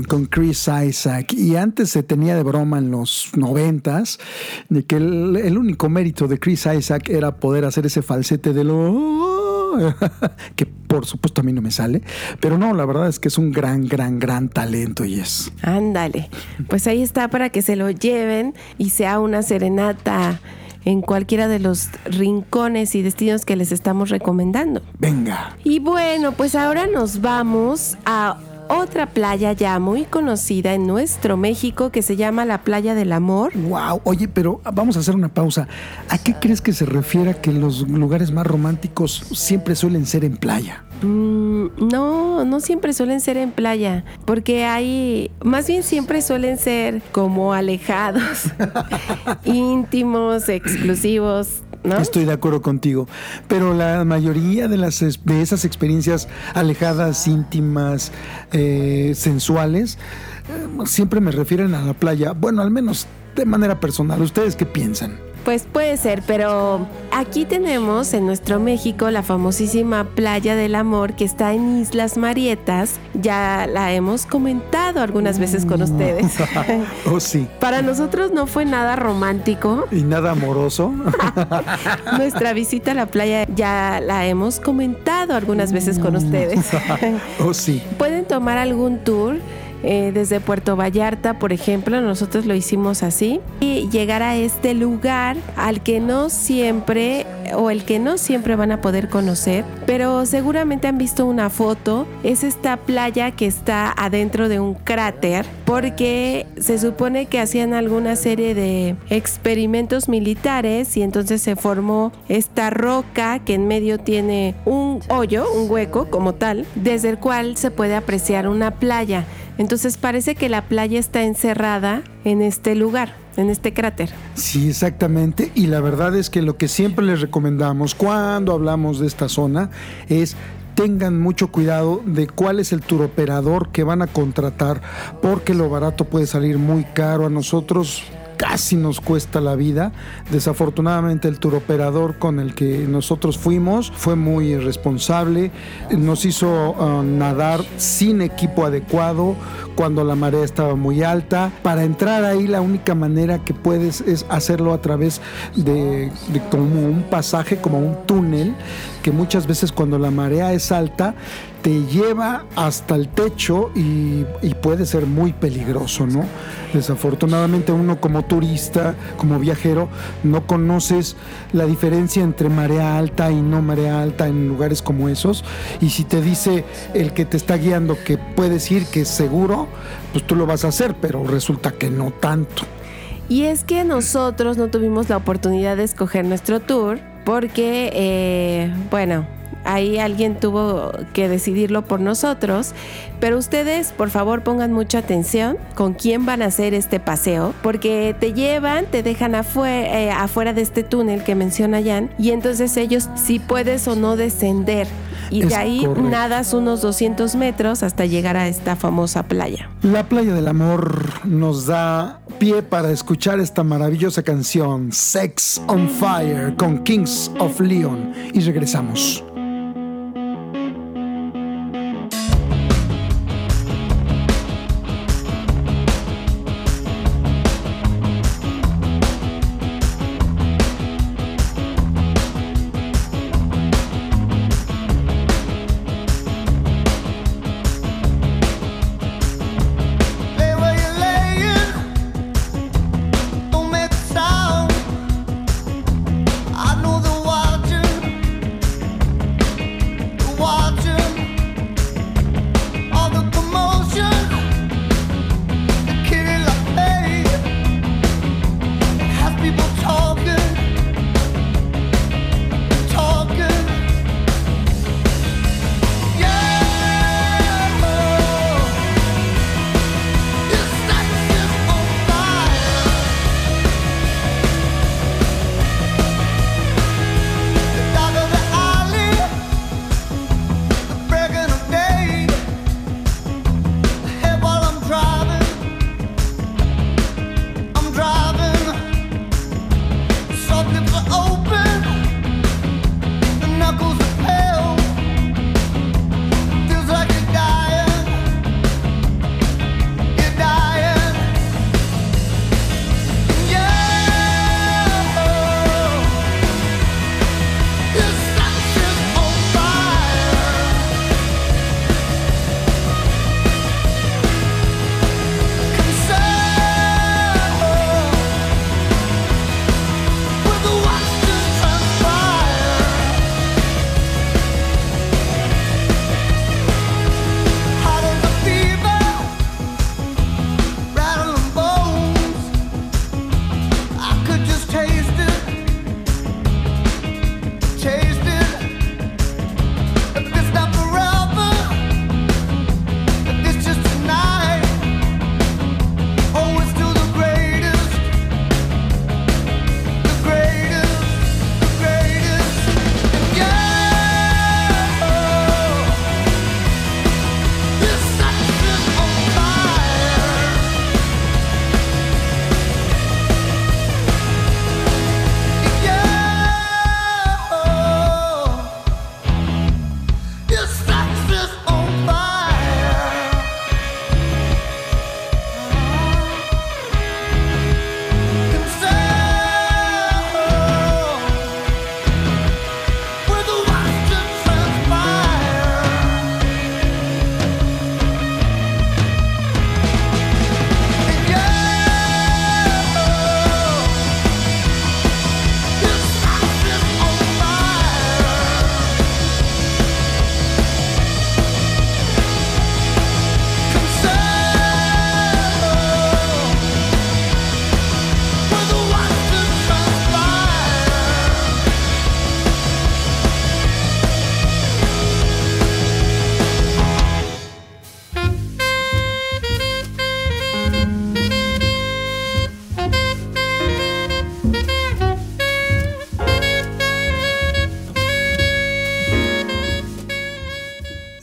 Speaker 3: Con Chris Isaac. Y antes se tenía de broma en los noventas de que el, el único mérito de Chris Isaac era poder hacer ese falsete de lo <laughs> que por supuesto a mí no me sale, pero no, la verdad es que es un gran, gran, gran talento y es.
Speaker 4: Ándale, pues ahí está para que se lo lleven y sea una serenata en cualquiera de los rincones y destinos que les estamos recomendando.
Speaker 3: Venga.
Speaker 4: Y bueno, pues ahora nos vamos a otra playa ya muy conocida en nuestro México que se llama la Playa del Amor.
Speaker 3: Wow, oye, pero vamos a hacer una pausa. ¿A qué crees que se refiere que los lugares más románticos siempre suelen ser en playa?
Speaker 4: Mm, no, no siempre suelen ser en playa, porque hay, más bien siempre suelen ser como alejados, <laughs> íntimos, exclusivos.
Speaker 3: Estoy de acuerdo contigo, pero la mayoría de las de esas experiencias alejadas, íntimas, eh, sensuales, eh, siempre me refieren a la playa. Bueno, al menos de manera personal. ¿Ustedes qué piensan?
Speaker 4: Pues puede ser, pero aquí tenemos en nuestro México la famosísima Playa del Amor que está en Islas Marietas. Ya la hemos comentado algunas veces con ustedes. <laughs>
Speaker 3: oh, sí.
Speaker 4: Para nosotros no fue nada romántico.
Speaker 3: ¿Y nada amoroso? <laughs>
Speaker 4: Nuestra visita a la playa ya la hemos comentado algunas veces con ustedes. <laughs>
Speaker 3: oh, sí.
Speaker 4: Pueden tomar algún tour eh, desde Puerto Vallarta, por ejemplo, nosotros lo hicimos así, y llegar a este lugar al que no siempre o el que no siempre van a poder conocer, pero seguramente han visto una foto, es esta playa que está adentro de un cráter, porque se supone que hacían alguna serie de experimentos militares y entonces se formó esta roca que en medio tiene un hoyo, un hueco como tal, desde el cual se puede apreciar una playa. Entonces parece que la playa está encerrada en este lugar, en este cráter.
Speaker 3: Sí, exactamente. Y la verdad es que lo que siempre les recomendamos cuando hablamos de esta zona es tengan mucho cuidado de cuál es el turoperador que van a contratar, porque lo barato puede salir muy caro a nosotros. Casi nos cuesta la vida. Desafortunadamente el turoperador con el que nosotros fuimos fue muy irresponsable. Nos hizo uh, nadar sin equipo adecuado cuando la marea estaba muy alta. Para entrar ahí la única manera que puedes es hacerlo a través de como un pasaje, como un túnel, que muchas veces cuando la marea es alta lleva hasta el techo y, y puede ser muy peligroso, ¿no? Desafortunadamente uno como turista, como viajero, no conoces la diferencia entre marea alta y no marea alta en lugares como esos. Y si te dice el que te está guiando que puedes ir, que es seguro, pues tú lo vas a hacer, pero resulta que no tanto.
Speaker 4: Y es que nosotros no tuvimos la oportunidad de escoger nuestro tour porque, eh, bueno, ahí alguien tuvo que decidirlo por nosotros. Pero ustedes, por favor, pongan mucha atención con quién van a hacer este paseo, porque te llevan, te dejan afuera, eh, afuera de este túnel que menciona Jan, y entonces ellos si puedes o no descender. Y
Speaker 3: Es
Speaker 4: de ahí
Speaker 3: correcto.
Speaker 4: nadas unos 200 metros hasta llegar a esta famosa playa.
Speaker 3: La playa del amor nos da pie para escuchar esta maravillosa canción Sex on Fire con Kings of Leon y regresamos.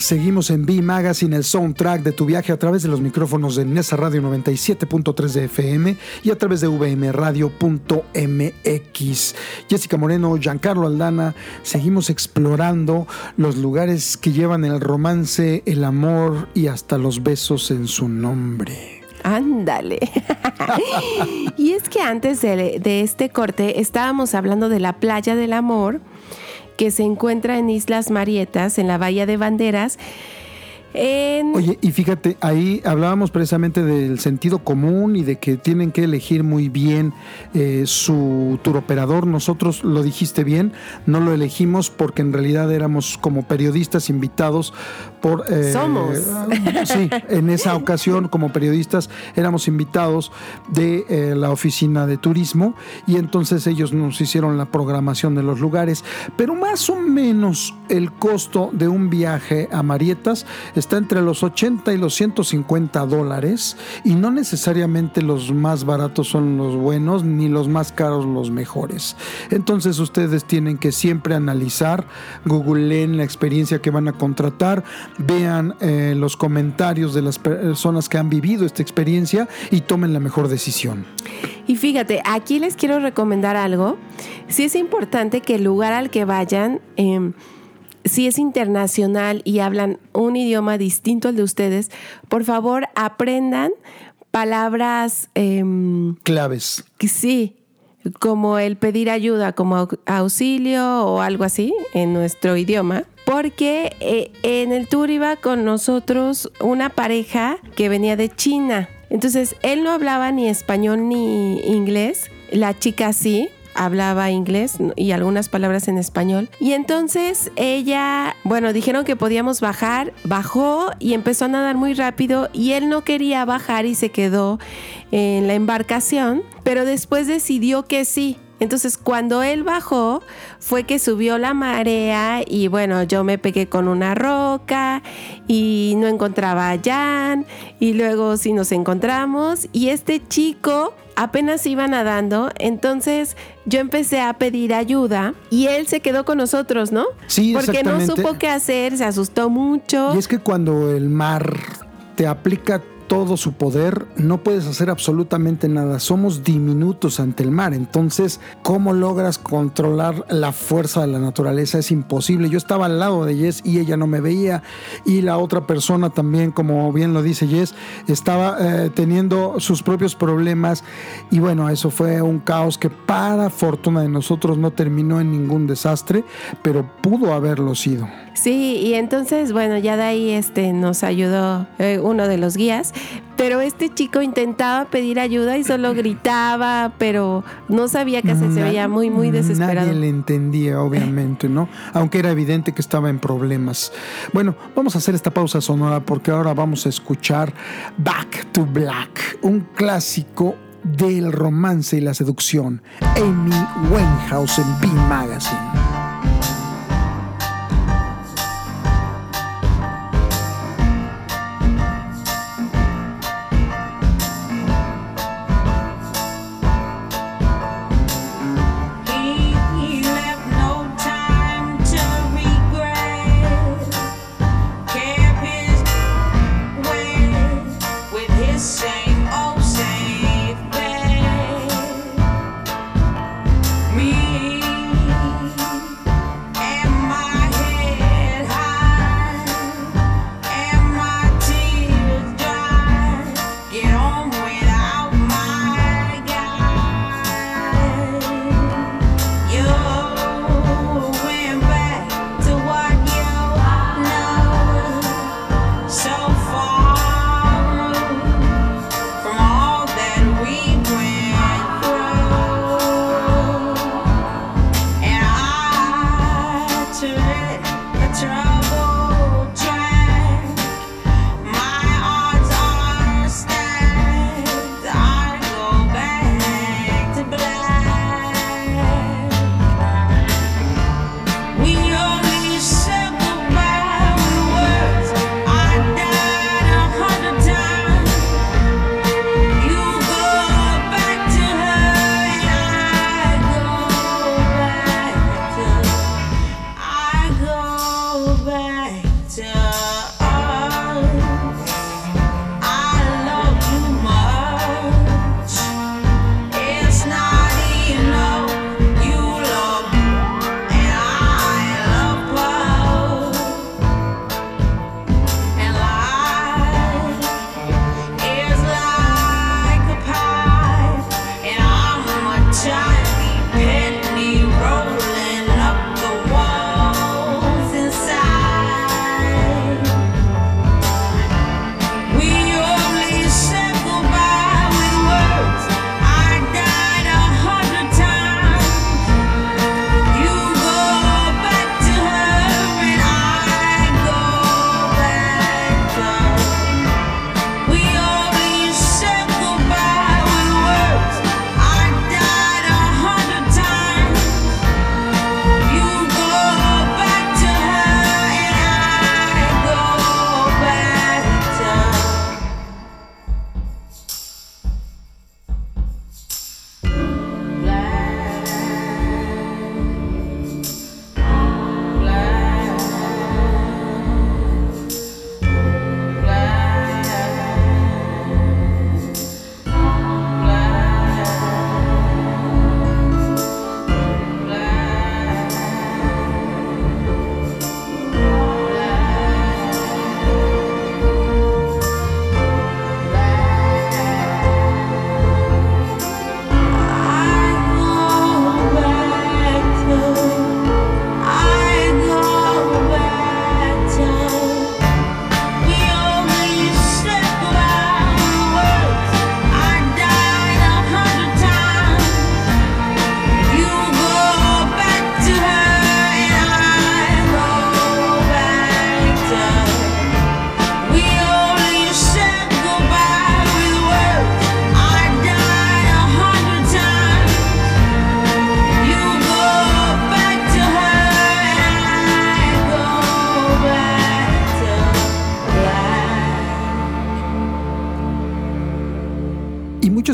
Speaker 3: Seguimos en B Magazine, el soundtrack de tu viaje a través de los micrófonos de Nesa Radio 97.3 de FM y a través de vmradio.mx. Jessica Moreno, Giancarlo Aldana, seguimos explorando los lugares que llevan el romance, el amor y hasta los besos en su nombre.
Speaker 4: Ándale. <laughs> y es que antes de, de este corte estábamos hablando de la playa del amor que se encuentra en Islas Marietas, en la Bahía de Banderas.
Speaker 3: Oye, y fíjate, ahí hablábamos precisamente del sentido común y de que tienen que elegir muy bien eh, su tour operador. Nosotros lo dijiste bien, no lo elegimos porque en realidad éramos como periodistas invitados por... eh,
Speaker 4: Somos.
Speaker 3: Sí, en esa ocasión como periodistas éramos invitados de eh, la oficina de turismo y entonces ellos nos hicieron la programación de los lugares, pero más o menos el costo de un viaje a Marietas está entre los 80 y los 150 dólares y no necesariamente los más baratos son los buenos ni los más caros los mejores. Entonces ustedes tienen que siempre analizar, googleen la experiencia que van a contratar, vean eh, los comentarios de las personas que han vivido esta experiencia y tomen la mejor decisión.
Speaker 4: Y fíjate, aquí les quiero recomendar algo. Sí es importante que el lugar al que vayan, eh, si es internacional y hablan un idioma distinto al de ustedes, por favor aprendan palabras... Eh,
Speaker 3: Claves.
Speaker 4: sí, como el pedir ayuda, como au- auxilio o algo así en nuestro idioma. Porque eh, en el tour iba con nosotros una pareja que venía de China. Entonces él no hablaba ni español ni inglés. La chica sí hablaba inglés y algunas palabras en español. Y entonces ella, bueno, dijeron que podíamos bajar, bajó y empezó a nadar muy rápido y él no quería bajar y se quedó en la embarcación, pero después decidió que sí. Entonces cuando él bajó fue que subió la marea y bueno, yo me pegué con una roca y no encontraba a Jan y luego sí nos encontramos y este chico apenas iba nadando, entonces yo empecé a pedir ayuda y él se quedó con nosotros, ¿no?
Speaker 3: Sí,
Speaker 4: Porque no supo qué hacer, se asustó mucho.
Speaker 3: Y es que cuando el mar te aplica todo su poder, no puedes hacer absolutamente nada. Somos diminutos ante el mar. Entonces, ¿cómo logras controlar la fuerza de la naturaleza? Es imposible. Yo estaba al lado de Jess y ella no me veía. Y la otra persona también, como bien lo dice Jess, estaba eh, teniendo sus propios problemas. Y bueno, eso fue un caos que para fortuna de nosotros no terminó en ningún desastre, pero pudo haberlo sido.
Speaker 4: Sí, y entonces, bueno, ya de ahí este, nos ayudó eh, uno de los guías, pero este chico intentaba pedir ayuda y solo gritaba, pero no sabía qué hacer, se veía muy, muy desesperado.
Speaker 3: Nadie le entendía, obviamente, ¿no? Aunque era evidente que estaba en problemas. Bueno, vamos a hacer esta pausa sonora porque ahora vamos a escuchar Back to Black, un clásico del romance y la seducción. Amy Winehouse en B Magazine.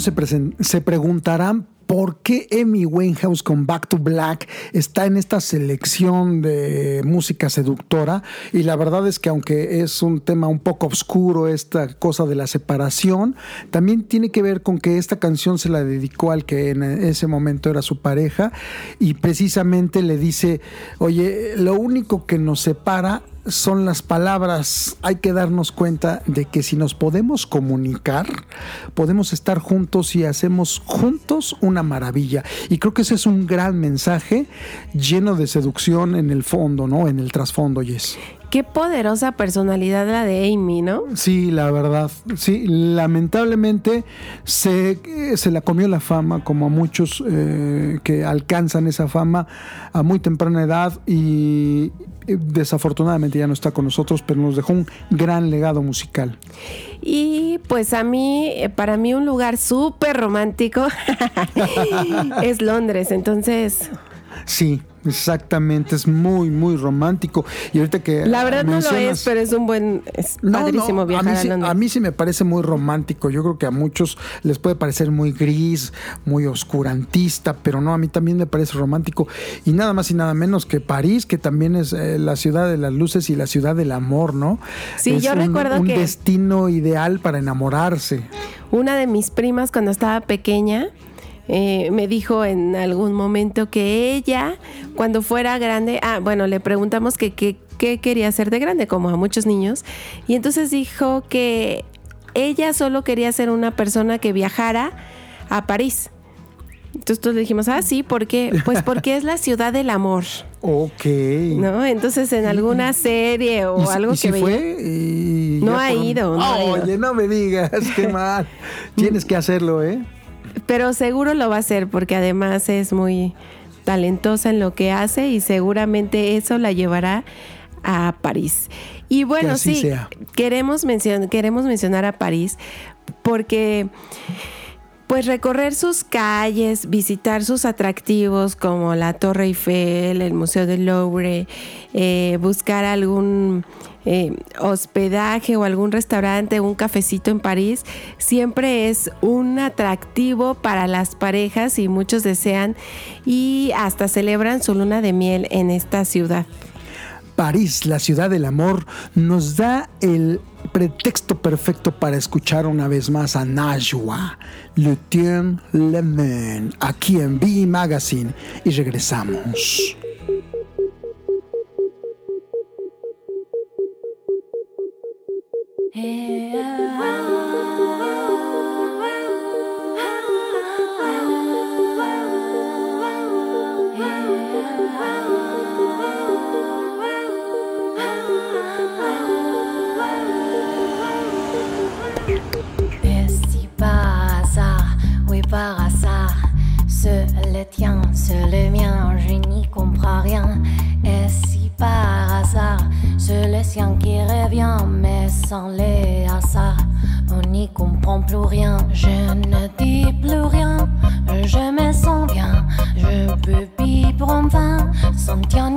Speaker 3: Se, se preguntarán por qué Amy Winehouse con Back to Black está en esta selección de música seductora. Y la verdad es que aunque es un tema un poco oscuro, esta cosa de la separación, también tiene que ver con que esta canción se la dedicó al que en ese momento era su pareja y precisamente le dice, oye, lo único que nos separa son las palabras. Hay que darnos cuenta de que si nos podemos comunicar, podemos estar juntos y hacemos juntos una maravilla. Y creo que ese es un gran mensaje lleno de seducción en el fondo, ¿no? En el trasfondo, Yes.
Speaker 4: Qué poderosa personalidad la de Amy, ¿no?
Speaker 3: Sí, la verdad. Sí, lamentablemente se, se la comió la fama, como a muchos eh, que alcanzan esa fama a muy temprana edad y desafortunadamente ya no está con nosotros, pero nos dejó un gran legado musical.
Speaker 4: Y pues a mí, eh, para mí un lugar súper romántico <laughs> es Londres, entonces
Speaker 3: Sí, exactamente, es muy, muy romántico. Y ahorita que...
Speaker 4: la verdad no lo es, pero es un buen, es
Speaker 3: No,
Speaker 4: padrísimo
Speaker 3: no,
Speaker 4: viajar
Speaker 3: a mí, sí,
Speaker 4: Londres.
Speaker 3: a mí sí me parece muy romántico. Yo creo que a muchos les puede parecer muy gris, muy oscurantista, pero no, a mí también me parece romántico. Y nada más y nada menos que París, que también es eh, la ciudad de las luces y la ciudad del amor, ¿no?
Speaker 4: Sí,
Speaker 3: Es
Speaker 4: yo
Speaker 3: un,
Speaker 4: recuerdo
Speaker 3: un
Speaker 4: que-
Speaker 3: destino ideal para enamorarse.
Speaker 4: Una de mis primas cuando estaba pequeña eh, me dijo en algún momento que ella, cuando fuera grande, ah, bueno, le preguntamos que qué quería hacer de grande, como a muchos niños, y entonces dijo que ella solo quería ser una persona que viajara a París. Entonces todos le dijimos, ah, sí, ¿por qué? Pues <laughs> porque es la ciudad del amor,
Speaker 3: Ok.
Speaker 4: ¿no? Entonces en alguna serie o
Speaker 3: ¿Y si-
Speaker 4: algo
Speaker 3: y
Speaker 4: que
Speaker 3: si
Speaker 4: veía-
Speaker 3: fue? Y
Speaker 4: No ha ido, no ha ido.
Speaker 3: Oye, no me digas, qué <laughs> mal. Tienes que hacerlo, ¿eh?
Speaker 4: Pero seguro lo va a hacer porque además es muy talentosa en lo que hace y seguramente eso la llevará a París. Y bueno, sí,
Speaker 3: sea.
Speaker 4: queremos, mencion- queremos mencionar a París porque pues recorrer sus calles, visitar sus atractivos como la Torre Eiffel, el Museo del Louvre, eh, buscar algún eh, hospedaje o algún restaurante, un cafecito en París, siempre es un atractivo para las parejas y muchos desean y hasta celebran su luna de miel en esta ciudad.
Speaker 3: París, la ciudad del amor, nos da el pretexto perfecto para escuchar una vez más a Najwa, Le Tien Le Main, aquí en B Magazine. Y regresamos.
Speaker 8: Et rien. Et si par hasard, ce le sien qui revient, mais sans les hasards, on n'y comprend plus rien. Je ne dis plus rien, je me sens bien, je peux vivre enfin, sans tien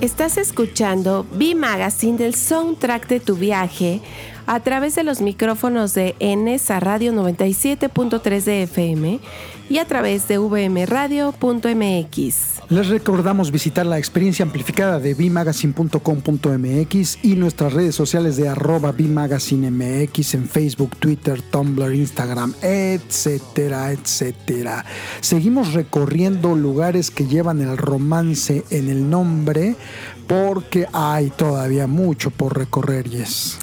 Speaker 4: Estás escuchando B Magazine del soundtrack de tu viaje a través de los micrófonos de NSA Radio 97.3 de FM y a través de vmradio.mx.
Speaker 3: Les recordamos visitar la experiencia amplificada de bmagazine.com.mx y nuestras redes sociales de arroba bmagazinemx en Facebook, Twitter, Tumblr, Instagram, etcétera, etcétera. Seguimos recorriendo lugares que llevan el romance en el nombre porque hay todavía mucho por recorrer, Yes.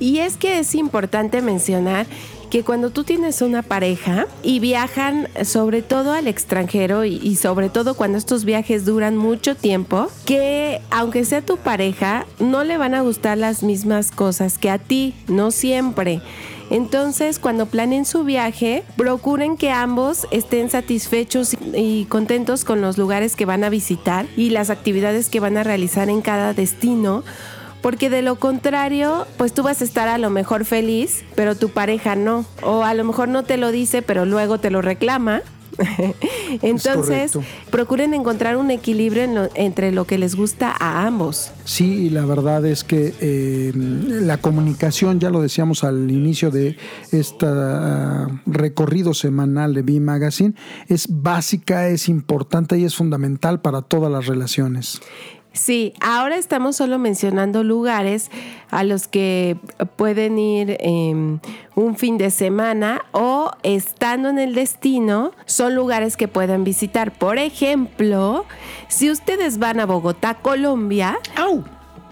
Speaker 4: Y es que es importante mencionar que cuando tú tienes una pareja y viajan sobre todo al extranjero y, sobre todo cuando estos viajes duran mucho tiempo, que aunque sea tu pareja, no le van a gustar las mismas cosas que a ti, no siempre. Entonces, cuando planeen su viaje, procuren que ambos estén satisfechos y contentos con los lugares que van a visitar y las actividades que van a realizar en cada destino porque de lo contrario, pues tú vas a estar a lo mejor feliz, pero tu pareja no. O a lo mejor no te lo dice, pero luego te lo reclama. <laughs> Entonces, procuren encontrar un equilibrio en lo- entre lo que les gusta a ambos.
Speaker 3: Sí, y la verdad es que eh, la comunicación, ya lo decíamos al inicio de este recorrido semanal de B Magazine, es básica, es importante y es fundamental para todas las relaciones.
Speaker 4: Sí, ahora estamos solo mencionando lugares a los que pueden ir eh, un fin de semana o estando en el destino, son lugares que pueden visitar. Por ejemplo, si ustedes van a Bogotá, Colombia,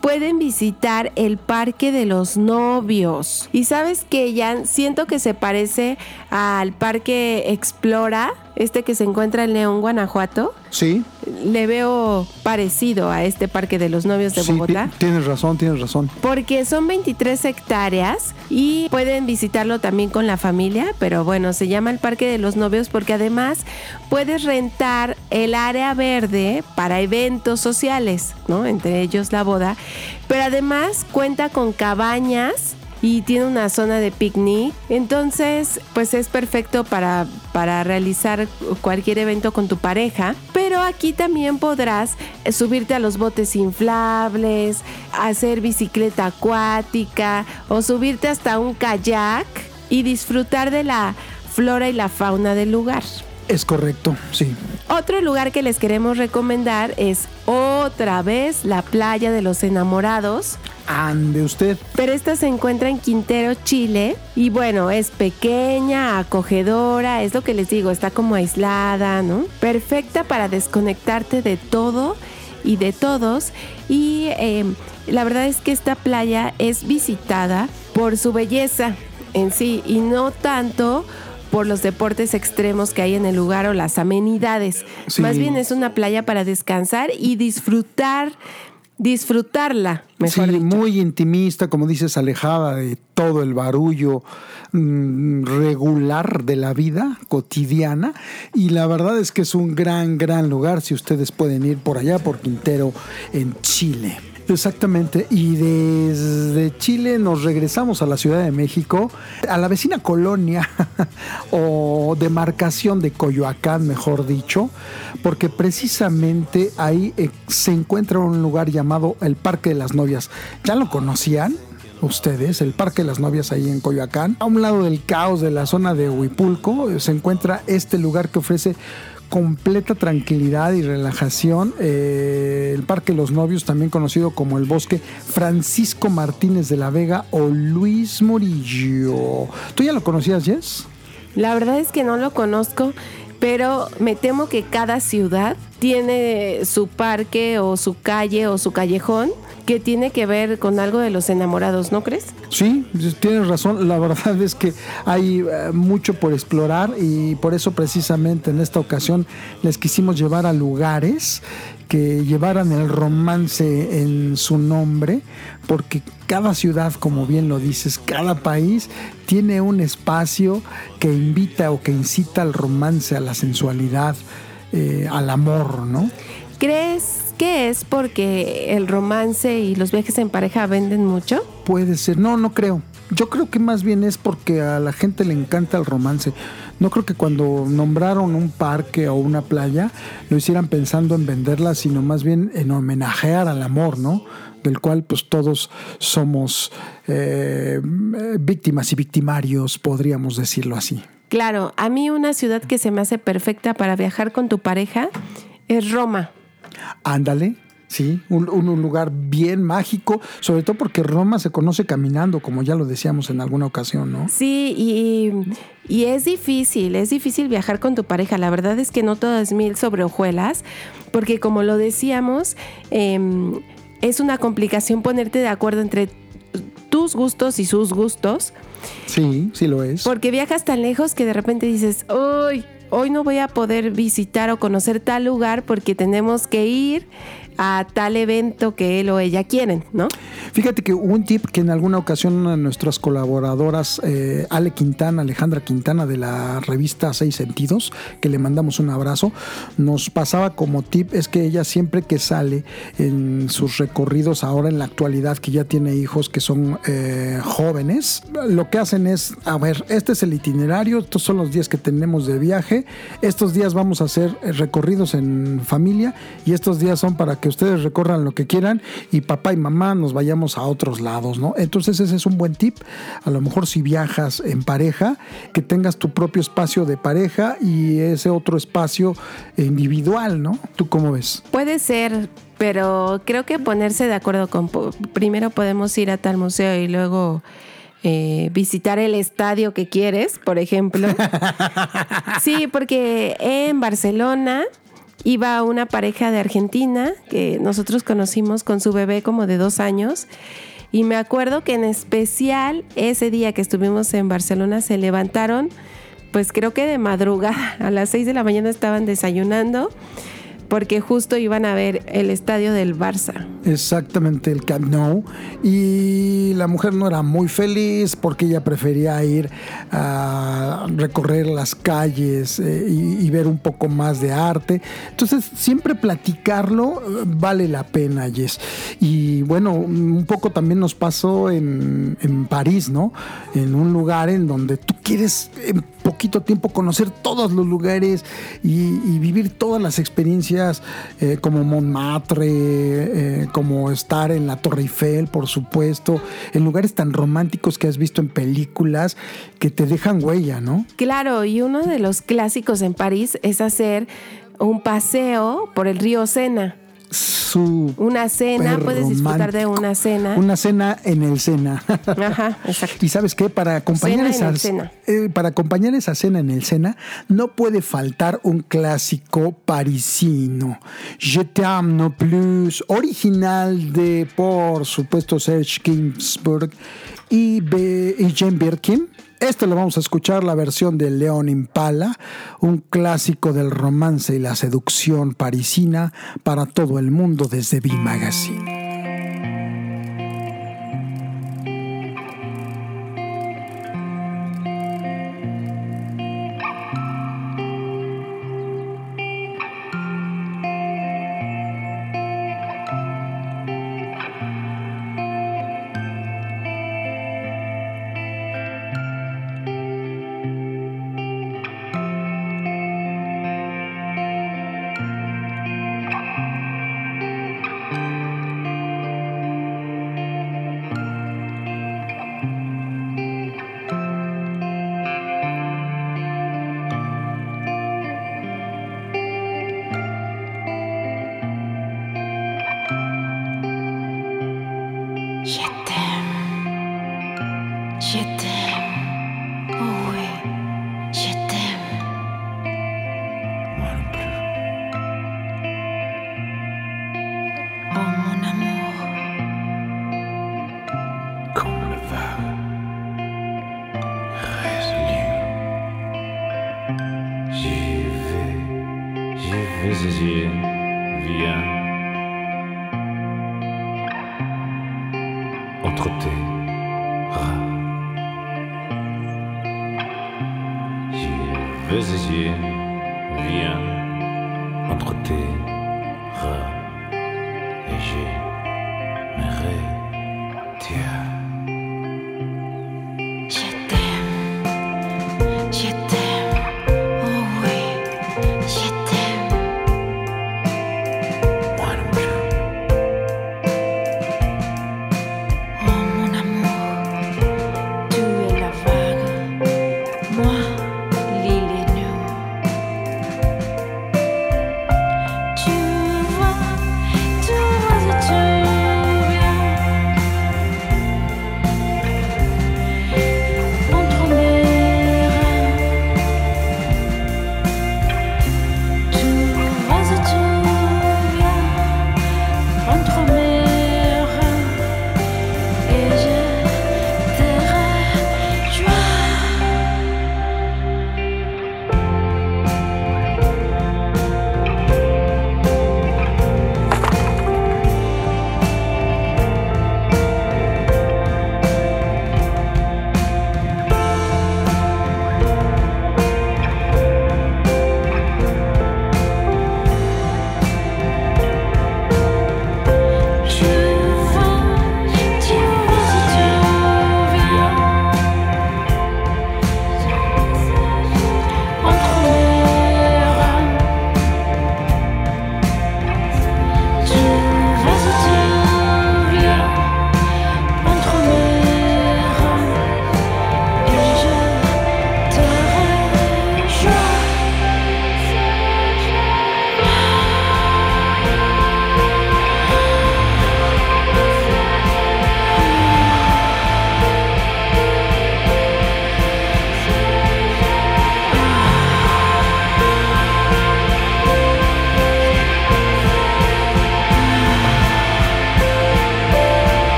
Speaker 4: pueden visitar el Parque de los Novios. Y sabes que, Jan, siento que se parece al Parque Explora, este que se encuentra en León, Guanajuato.
Speaker 3: Sí,
Speaker 4: Le veo parecido a este Parque de los Novios de
Speaker 3: sí,
Speaker 4: Bogotá.
Speaker 3: ti- tienes razón, tienes razón.
Speaker 4: Porque son 23 hectáreas y pueden visitarlo también con la familia, pero bueno, se llama el Parque de los Novios porque además puedes rentar el área verde para eventos sociales, ¿no? Entre ellos la boda, pero además cuenta con cabañas y tiene una zona de picnic, entonces pues es perfecto para, para realizar cualquier evento con tu pareja, pero aquí también podrás subirte a los botes inflables, hacer bicicleta acuática o subirte hasta un kayak y disfrutar de la flora y la fauna del lugar.
Speaker 3: Es correcto, sí.
Speaker 4: Otro lugar que les queremos recomendar es otra vez la playa de los enamorados.
Speaker 3: Ande usted.
Speaker 4: Pero esta se encuentra en Quintero, Chile. Y bueno, es pequeña, acogedora, es lo que les digo, está como aislada, ¿no? Perfecta para desconectarte de todo y de todos. Y eh, la verdad es que esta playa es visitada por su belleza en sí y no tanto por los deportes extremos que hay en el lugar o las amenidades.
Speaker 3: Sí.
Speaker 4: Más bien es una playa para descansar y disfrutar, disfrutarla, mejor
Speaker 3: sí,
Speaker 4: dicho.
Speaker 3: muy intimista, como dices, alejada de todo el barullo mm, regular de la vida cotidiana. Y la verdad es que es un gran, gran lugar si ustedes pueden ir por allá, por Quintero, en Chile. Exactamente, y desde Chile nos regresamos a la Ciudad de México, a la vecina colonia <laughs> o demarcación de Coyoacán, mejor dicho, porque precisamente ahí eh, se encuentra un lugar llamado el Parque de las Novias. ¿Ya lo conocían? Ustedes, el Parque de las Novias ahí en Coyoacán. A un lado del caos de la zona de Huipulco eh, se encuentra este lugar que ofrece completa tranquilidad y relajación. Eh, el Parque los Novios, también conocido como el Bosque Francisco Martínez de la Vega o Luis Murillo. ¿Tú ya lo conocías, Jess?
Speaker 4: La verdad es que no lo conozco, pero me temo que cada ciudad tiene su parque o su calle o su callejón que tiene que ver con algo de los enamorados, ¿no crees?
Speaker 3: Sí, tienes razón. La verdad es que hay eh, mucho por explorar y por eso precisamente en esta ocasión les quisimos llevar a lugares que llevaran el romance en su nombre, porque cada ciudad, como bien lo dices, cada país tiene un espacio que invita o que incita al romance, a la sensualidad, eh, al amor, ¿no?
Speaker 4: ¿Crees que es porque el romance y los viajes en pareja venden mucho?
Speaker 3: Puede ser, no, no creo. Yo creo que más bien es porque a la gente le encanta el romance. No creo que cuando nombraron un parque o una playa lo hicieran pensando en venderla, sino más bien en homenajear al amor, ¿no? Del cual pues todos somos eh, víctimas y victimarios, podríamos decirlo así.
Speaker 4: Claro, a mí una ciudad que se me hace perfecta para viajar con tu pareja es Roma.
Speaker 3: Ándale, sí, un, un- lugar bien mágico, sobre todo porque Roma se conoce caminando, como ya lo decíamos en alguna ocasión, ¿no?
Speaker 4: Sí, y, y es difícil, es difícil viajar con tu pareja. La verdad es que no todo es mil sobre hojuelas, porque como lo decíamos, em, es una complicación ponerte de acuerdo entre tus gustos y sus gustos,
Speaker 3: Sí, sí lo es.
Speaker 4: porque viajas tan lejos que de repente dices, hoy, hoy no voy a poder visitar o conocer tal lugar porque tenemos que ir a tal evento que él o ella quieren, ¿no?
Speaker 3: Fíjate que hubo un tip que en alguna ocasión una de nuestras colaboradoras, eh, Ale Quintana, Alejandra Quintana de la revista Seis Sentidos, que le mandamos un abrazo, nos pasaba como tip, es que ella siempre que sale en sus recorridos ahora en la actualidad, que ya tiene hijos que son eh, jóvenes, lo que hacen es, a ver, este es el itinerario, estos son los días que tenemos de viaje, estos días vamos a hacer eh, recorridos en familia y estos días son para que ustedes recorran lo que quieran y papá y mamá nos vayamos a otros lados, ¿no? Entonces ese es un buen tip. A lo mejor si viajas en pareja, que tengas tu propio espacio de pareja y ese otro espacio individual, ¿no? ¿Tú cómo ves?
Speaker 4: Puede ser, pero creo que ponerse de acuerdo con... Primero podemos ir a tal museo y luego eh, visitar el estadio que quieres, por ejemplo. <laughs> sí, porque en Barcelona iba una pareja de Argentina que nosotros conocimos con su bebé como de dos años. Y me acuerdo que en especial ese día que estuvimos en Barcelona se levantaron, pues creo que de madrugada, a las 6 de la mañana estaban desayunando porque justo iban a ver el estadio del Barça.
Speaker 3: Exactamente, el Camp Nou. Y la mujer no era muy feliz porque ella prefería ir a recorrer las calles eh, y, ver un poco más de arte. Entonces, siempre platicarlo eh, vale la pena, Jess. Y bueno, un poco también nos pasó en, París, ¿no? En un lugar en donde tú quieres en poquito tiempo conocer todos los lugares y, vivir todas las experiencias eh, como Montmartre, eh, como estar en la Torre Eiffel, por supuesto, en lugares tan románticos que has visto en películas que te dejan huella, ¿no?
Speaker 4: Claro, y uno de los clásicos en París es hacer un paseo por el río Sena.
Speaker 3: Su
Speaker 4: Una cena, puedes disfrutar de una cena.
Speaker 3: Una cena en el Sena.
Speaker 4: Ajá, exacto.
Speaker 3: Y sabes qué, para acompañar
Speaker 4: Cena
Speaker 3: esas,
Speaker 4: Sena.
Speaker 3: eh, para acompañar esa cena en el Sena, no puede faltar un clásico parisino. Je t'aime no plus, original de, por supuesto, Serge Gainsbourg y, Be- y Jane Birkin. Este lo vamos a escuchar, la versión de León Impala, un clásico del romance y la seducción parisina para todo el mundo desde B Magazine.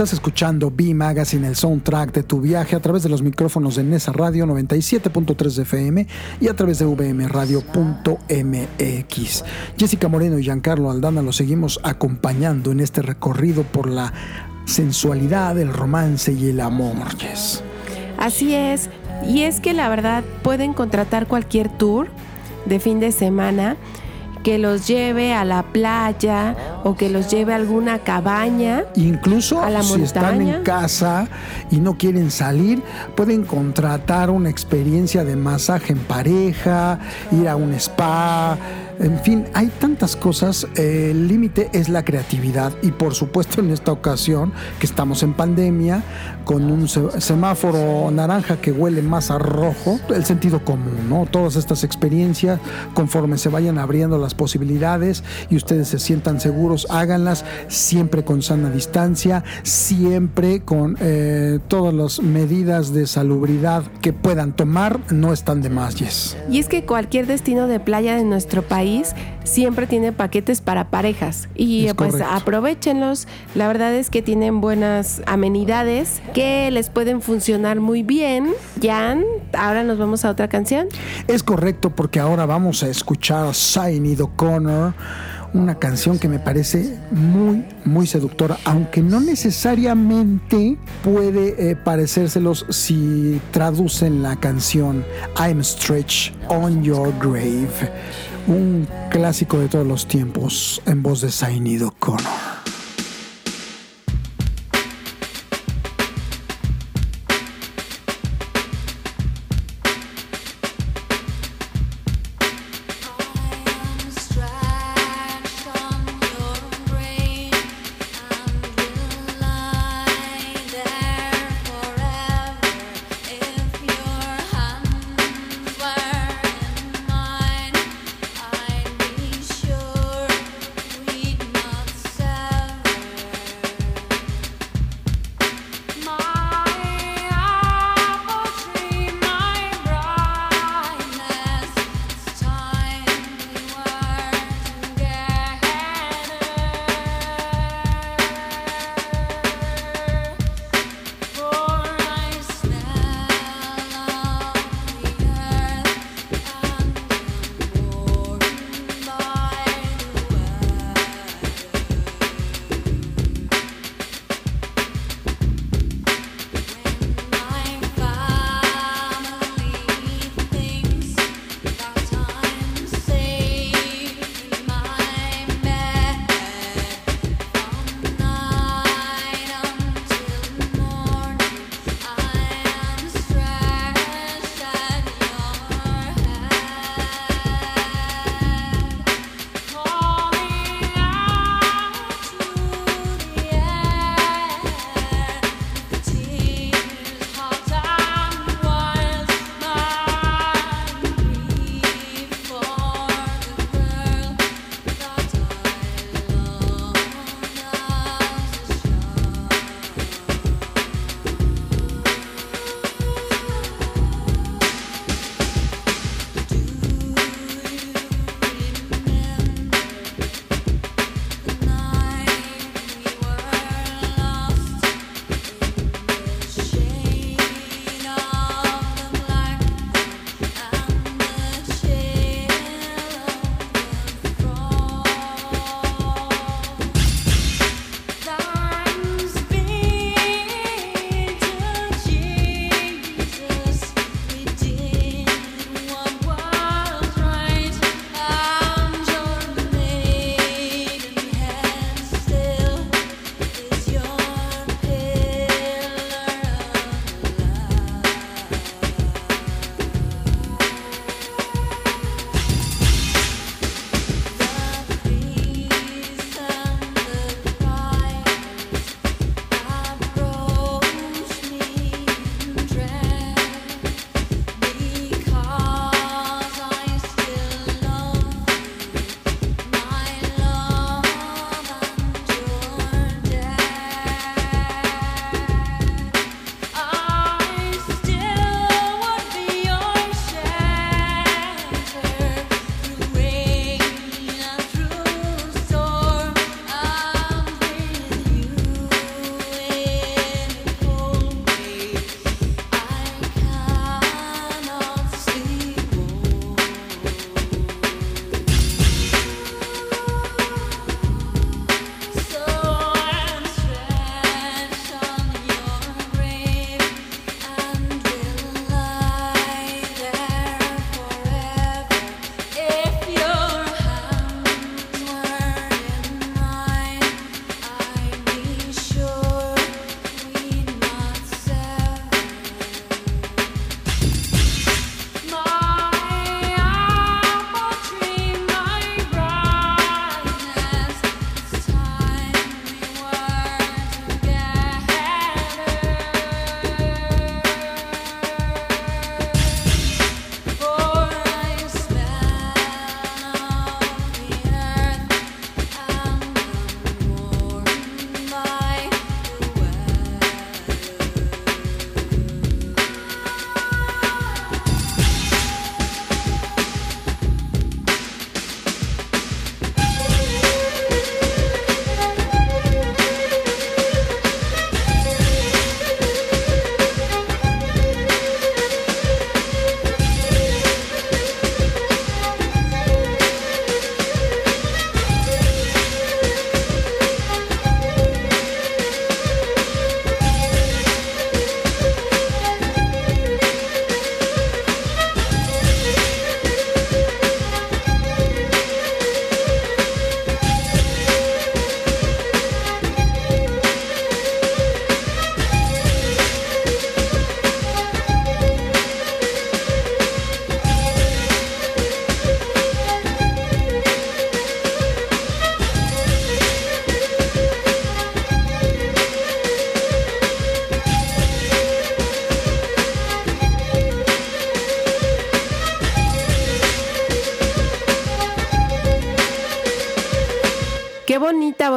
Speaker 3: Estás escuchando B Magazine, el soundtrack de tu viaje a través de los micrófonos de Nesa Radio 97.3 de FM y a través de vmradio.mx. Jessica Moreno y Giancarlo Aldana los seguimos acompañando en este recorrido por la sensualidad, el romance y el amor.
Speaker 4: Así es. Y es que la verdad pueden contratar cualquier tour de fin de semana que los lleve a la playa o que los lleve a alguna cabaña.
Speaker 3: Incluso
Speaker 4: A la
Speaker 3: si están en casa y no quieren salir, pueden contratar una experiencia de masaje en pareja, ir a un spa. En fin, hay tantas cosas. El límite es la creatividad. Y por supuesto, en esta ocasión, que estamos en pandemia, con un se- semáforo naranja que huele más a rojo, el sentido común, ¿no? Todas estas experiencias, conforme se vayan abriendo las posibilidades y ustedes se sientan seguros, háganlas siempre con sana distancia, siempre con eh, todas las medidas de salubridad que puedan tomar, no están de más, Yes.
Speaker 4: Y es que cualquier destino de playa de nuestro país siempre tiene paquetes para parejas. Y
Speaker 3: Es
Speaker 4: pues
Speaker 3: correcto.
Speaker 4: aprovechenlos. La verdad es que tienen buenas amenidades que les pueden funcionar muy bien. Jan, ahora nos vamos a otra canción.
Speaker 3: Es correcto porque ahora vamos a escuchar a Sinead O'Connor, una canción que me parece muy, muy seductora, aunque no necesariamente puede eh, parecérselos si traducen la canción I'm Stretched on Your Grave, un clásico de todos los tiempos en voz de Sinead O'Connor.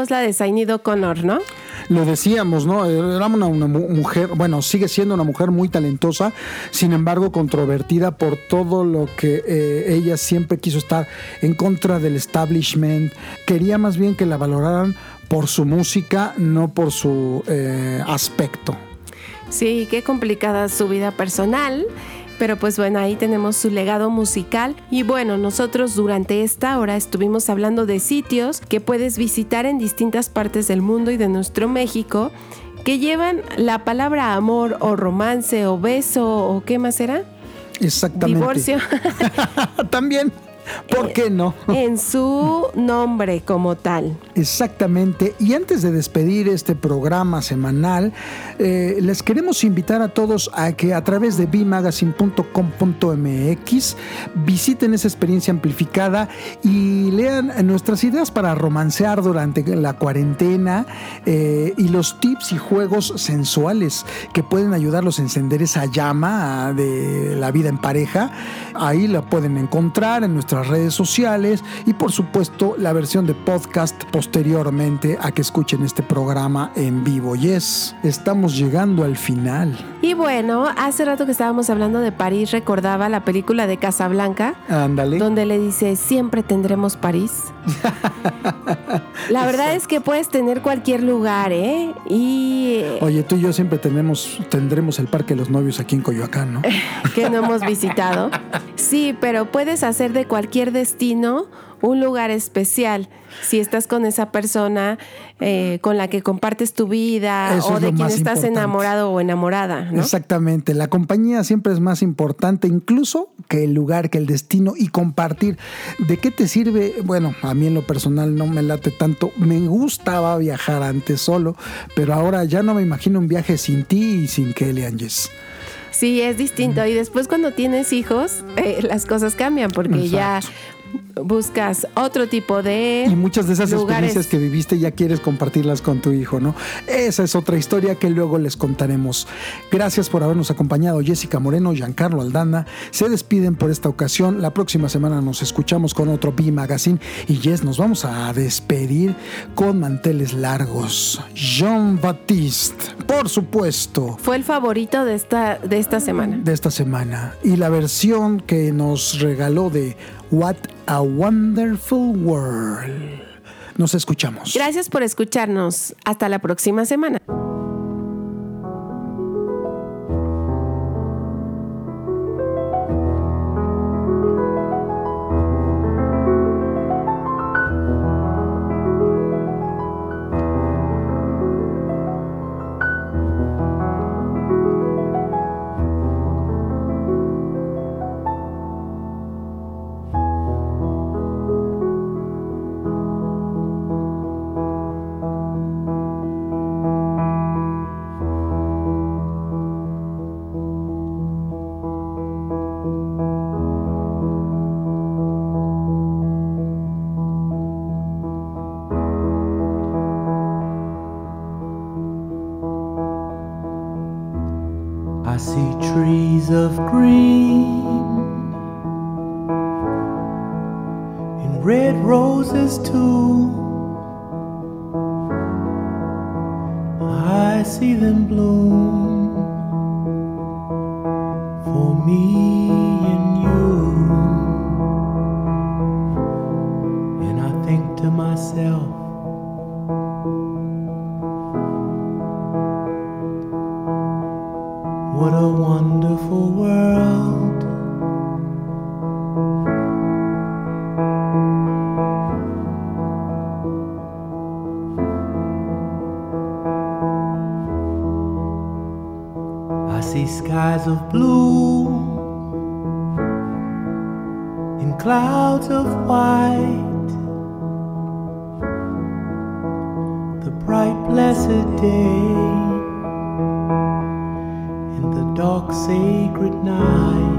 Speaker 4: La de Zainid O'Connor, ¿no?
Speaker 3: Lo decíamos, ¿no? Era una, una mu- mujer, bueno, sigue siendo una mujer muy talentosa, sin embargo controvertida por todo lo que eh, ella siempre quiso estar en contra del establishment. Quería más bien que la valoraran por su música, no por su eh, aspecto.
Speaker 4: Sí, qué complicada su vida personal. Pero pues bueno, ahí tenemos su legado musical. Y bueno, nosotros durante esta hora estuvimos hablando de sitios que puedes visitar en distintas partes del mundo y de nuestro México que llevan la palabra amor o romance o beso o qué más era?
Speaker 3: Exactamente.
Speaker 4: Divorcio. <laughs>
Speaker 3: También. ¿Por qué no? <laughs>
Speaker 4: en su nombre como tal.
Speaker 3: Exactamente. Y antes de despedir este programa semanal, eh, les queremos invitar a todos a que a través de bmagazine.com.mx visiten esa experiencia amplificada y lean nuestras ideas para romancear durante la cuarentena eh, y los tips y juegos sensuales que pueden ayudarlos a encender esa llama ah, de la vida en pareja. Ahí la pueden encontrar en nuestras redes sociales y por supuesto la versión de podcast posteriormente a que escuchen este programa en vivo. Yes, estamos llegando al final.
Speaker 4: Y bueno, hace rato que estábamos hablando de París, recordaba la película de Casablanca,
Speaker 3: Ándale.
Speaker 4: donde le dice, siempre tendremos París. <laughs> La verdad es que puedes tener cualquier lugar, ¿eh? Y
Speaker 3: Oye, tú y yo siempre tenemos, tendremos el Parque de los Novios aquí en Coyoacán, ¿no? <laughs>
Speaker 4: que no hemos visitado. <laughs> Sí, pero puedes hacer de cualquier destino un lugar especial. Si estás con esa persona eh, con la que compartes tu vida
Speaker 3: Eso
Speaker 4: o de quien estás
Speaker 3: importante.
Speaker 4: enamorado o enamorada, ¿no?
Speaker 3: Exactamente, la compañía siempre es más importante incluso que el lugar, que el destino y compartir. ¿De qué te sirve? Bueno, a mí en lo personal no me late tanto. Me gustaba viajar antes solo, pero ahora ya no me imagino un viaje sin ti y sin Kelly Anges.
Speaker 4: Sí, es distinto. Y después cuando tienes hijos, eh, las cosas cambian porque ya buscas otro tipo de
Speaker 3: Y muchas de esas
Speaker 4: lugares.
Speaker 3: experiencias que viviste ya quieres compartirlas con tu hijo, ¿no? Esa es otra historia que luego les contaremos. Gracias por habernos acompañado. Jessica Moreno, Giancarlo Aldana se despiden por esta ocasión. La próxima semana nos escuchamos con otro B Magazine. Y Jess, nos vamos a despedir con manteles largos. Jean Baptiste, por supuesto.
Speaker 4: Fue el favorito de esta, de esta semana.
Speaker 3: de esta semana y la versión que nos regaló de What a Wonderful World. Nos escuchamos.
Speaker 4: Gracias por escucharnos. Hasta la próxima semana.
Speaker 9: Of green skies of blue in clouds of white. The bright, blessed day in the dark sacred night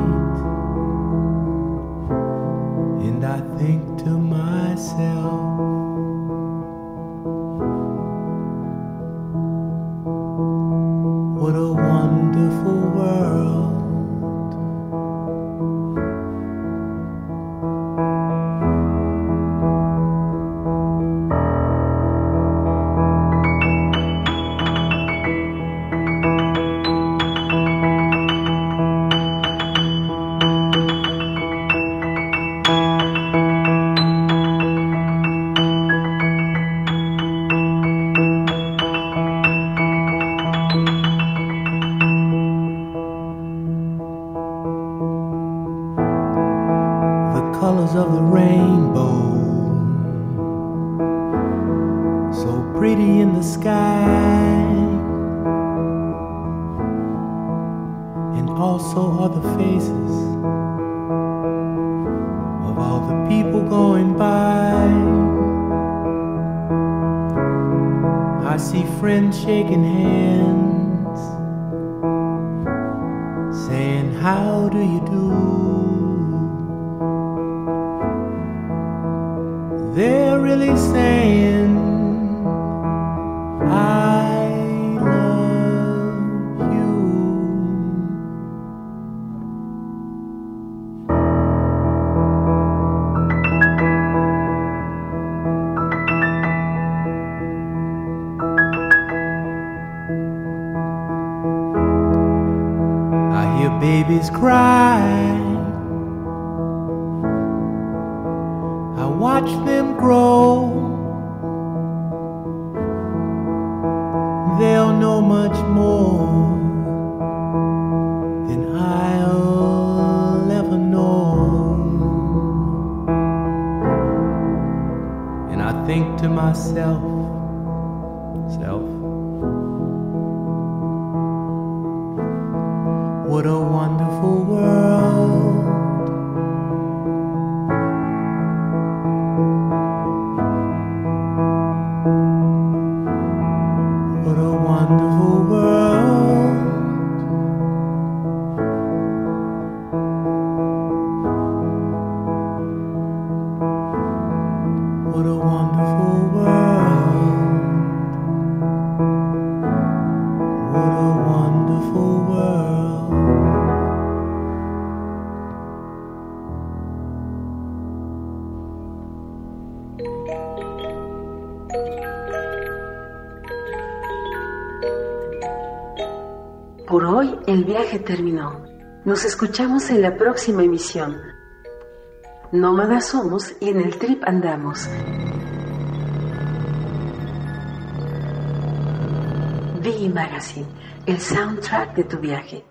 Speaker 10: Nos escuchamos en la próxima emisión. Nómadas somos y en el trip andamos. VI Magazine, el soundtrack de tu viaje.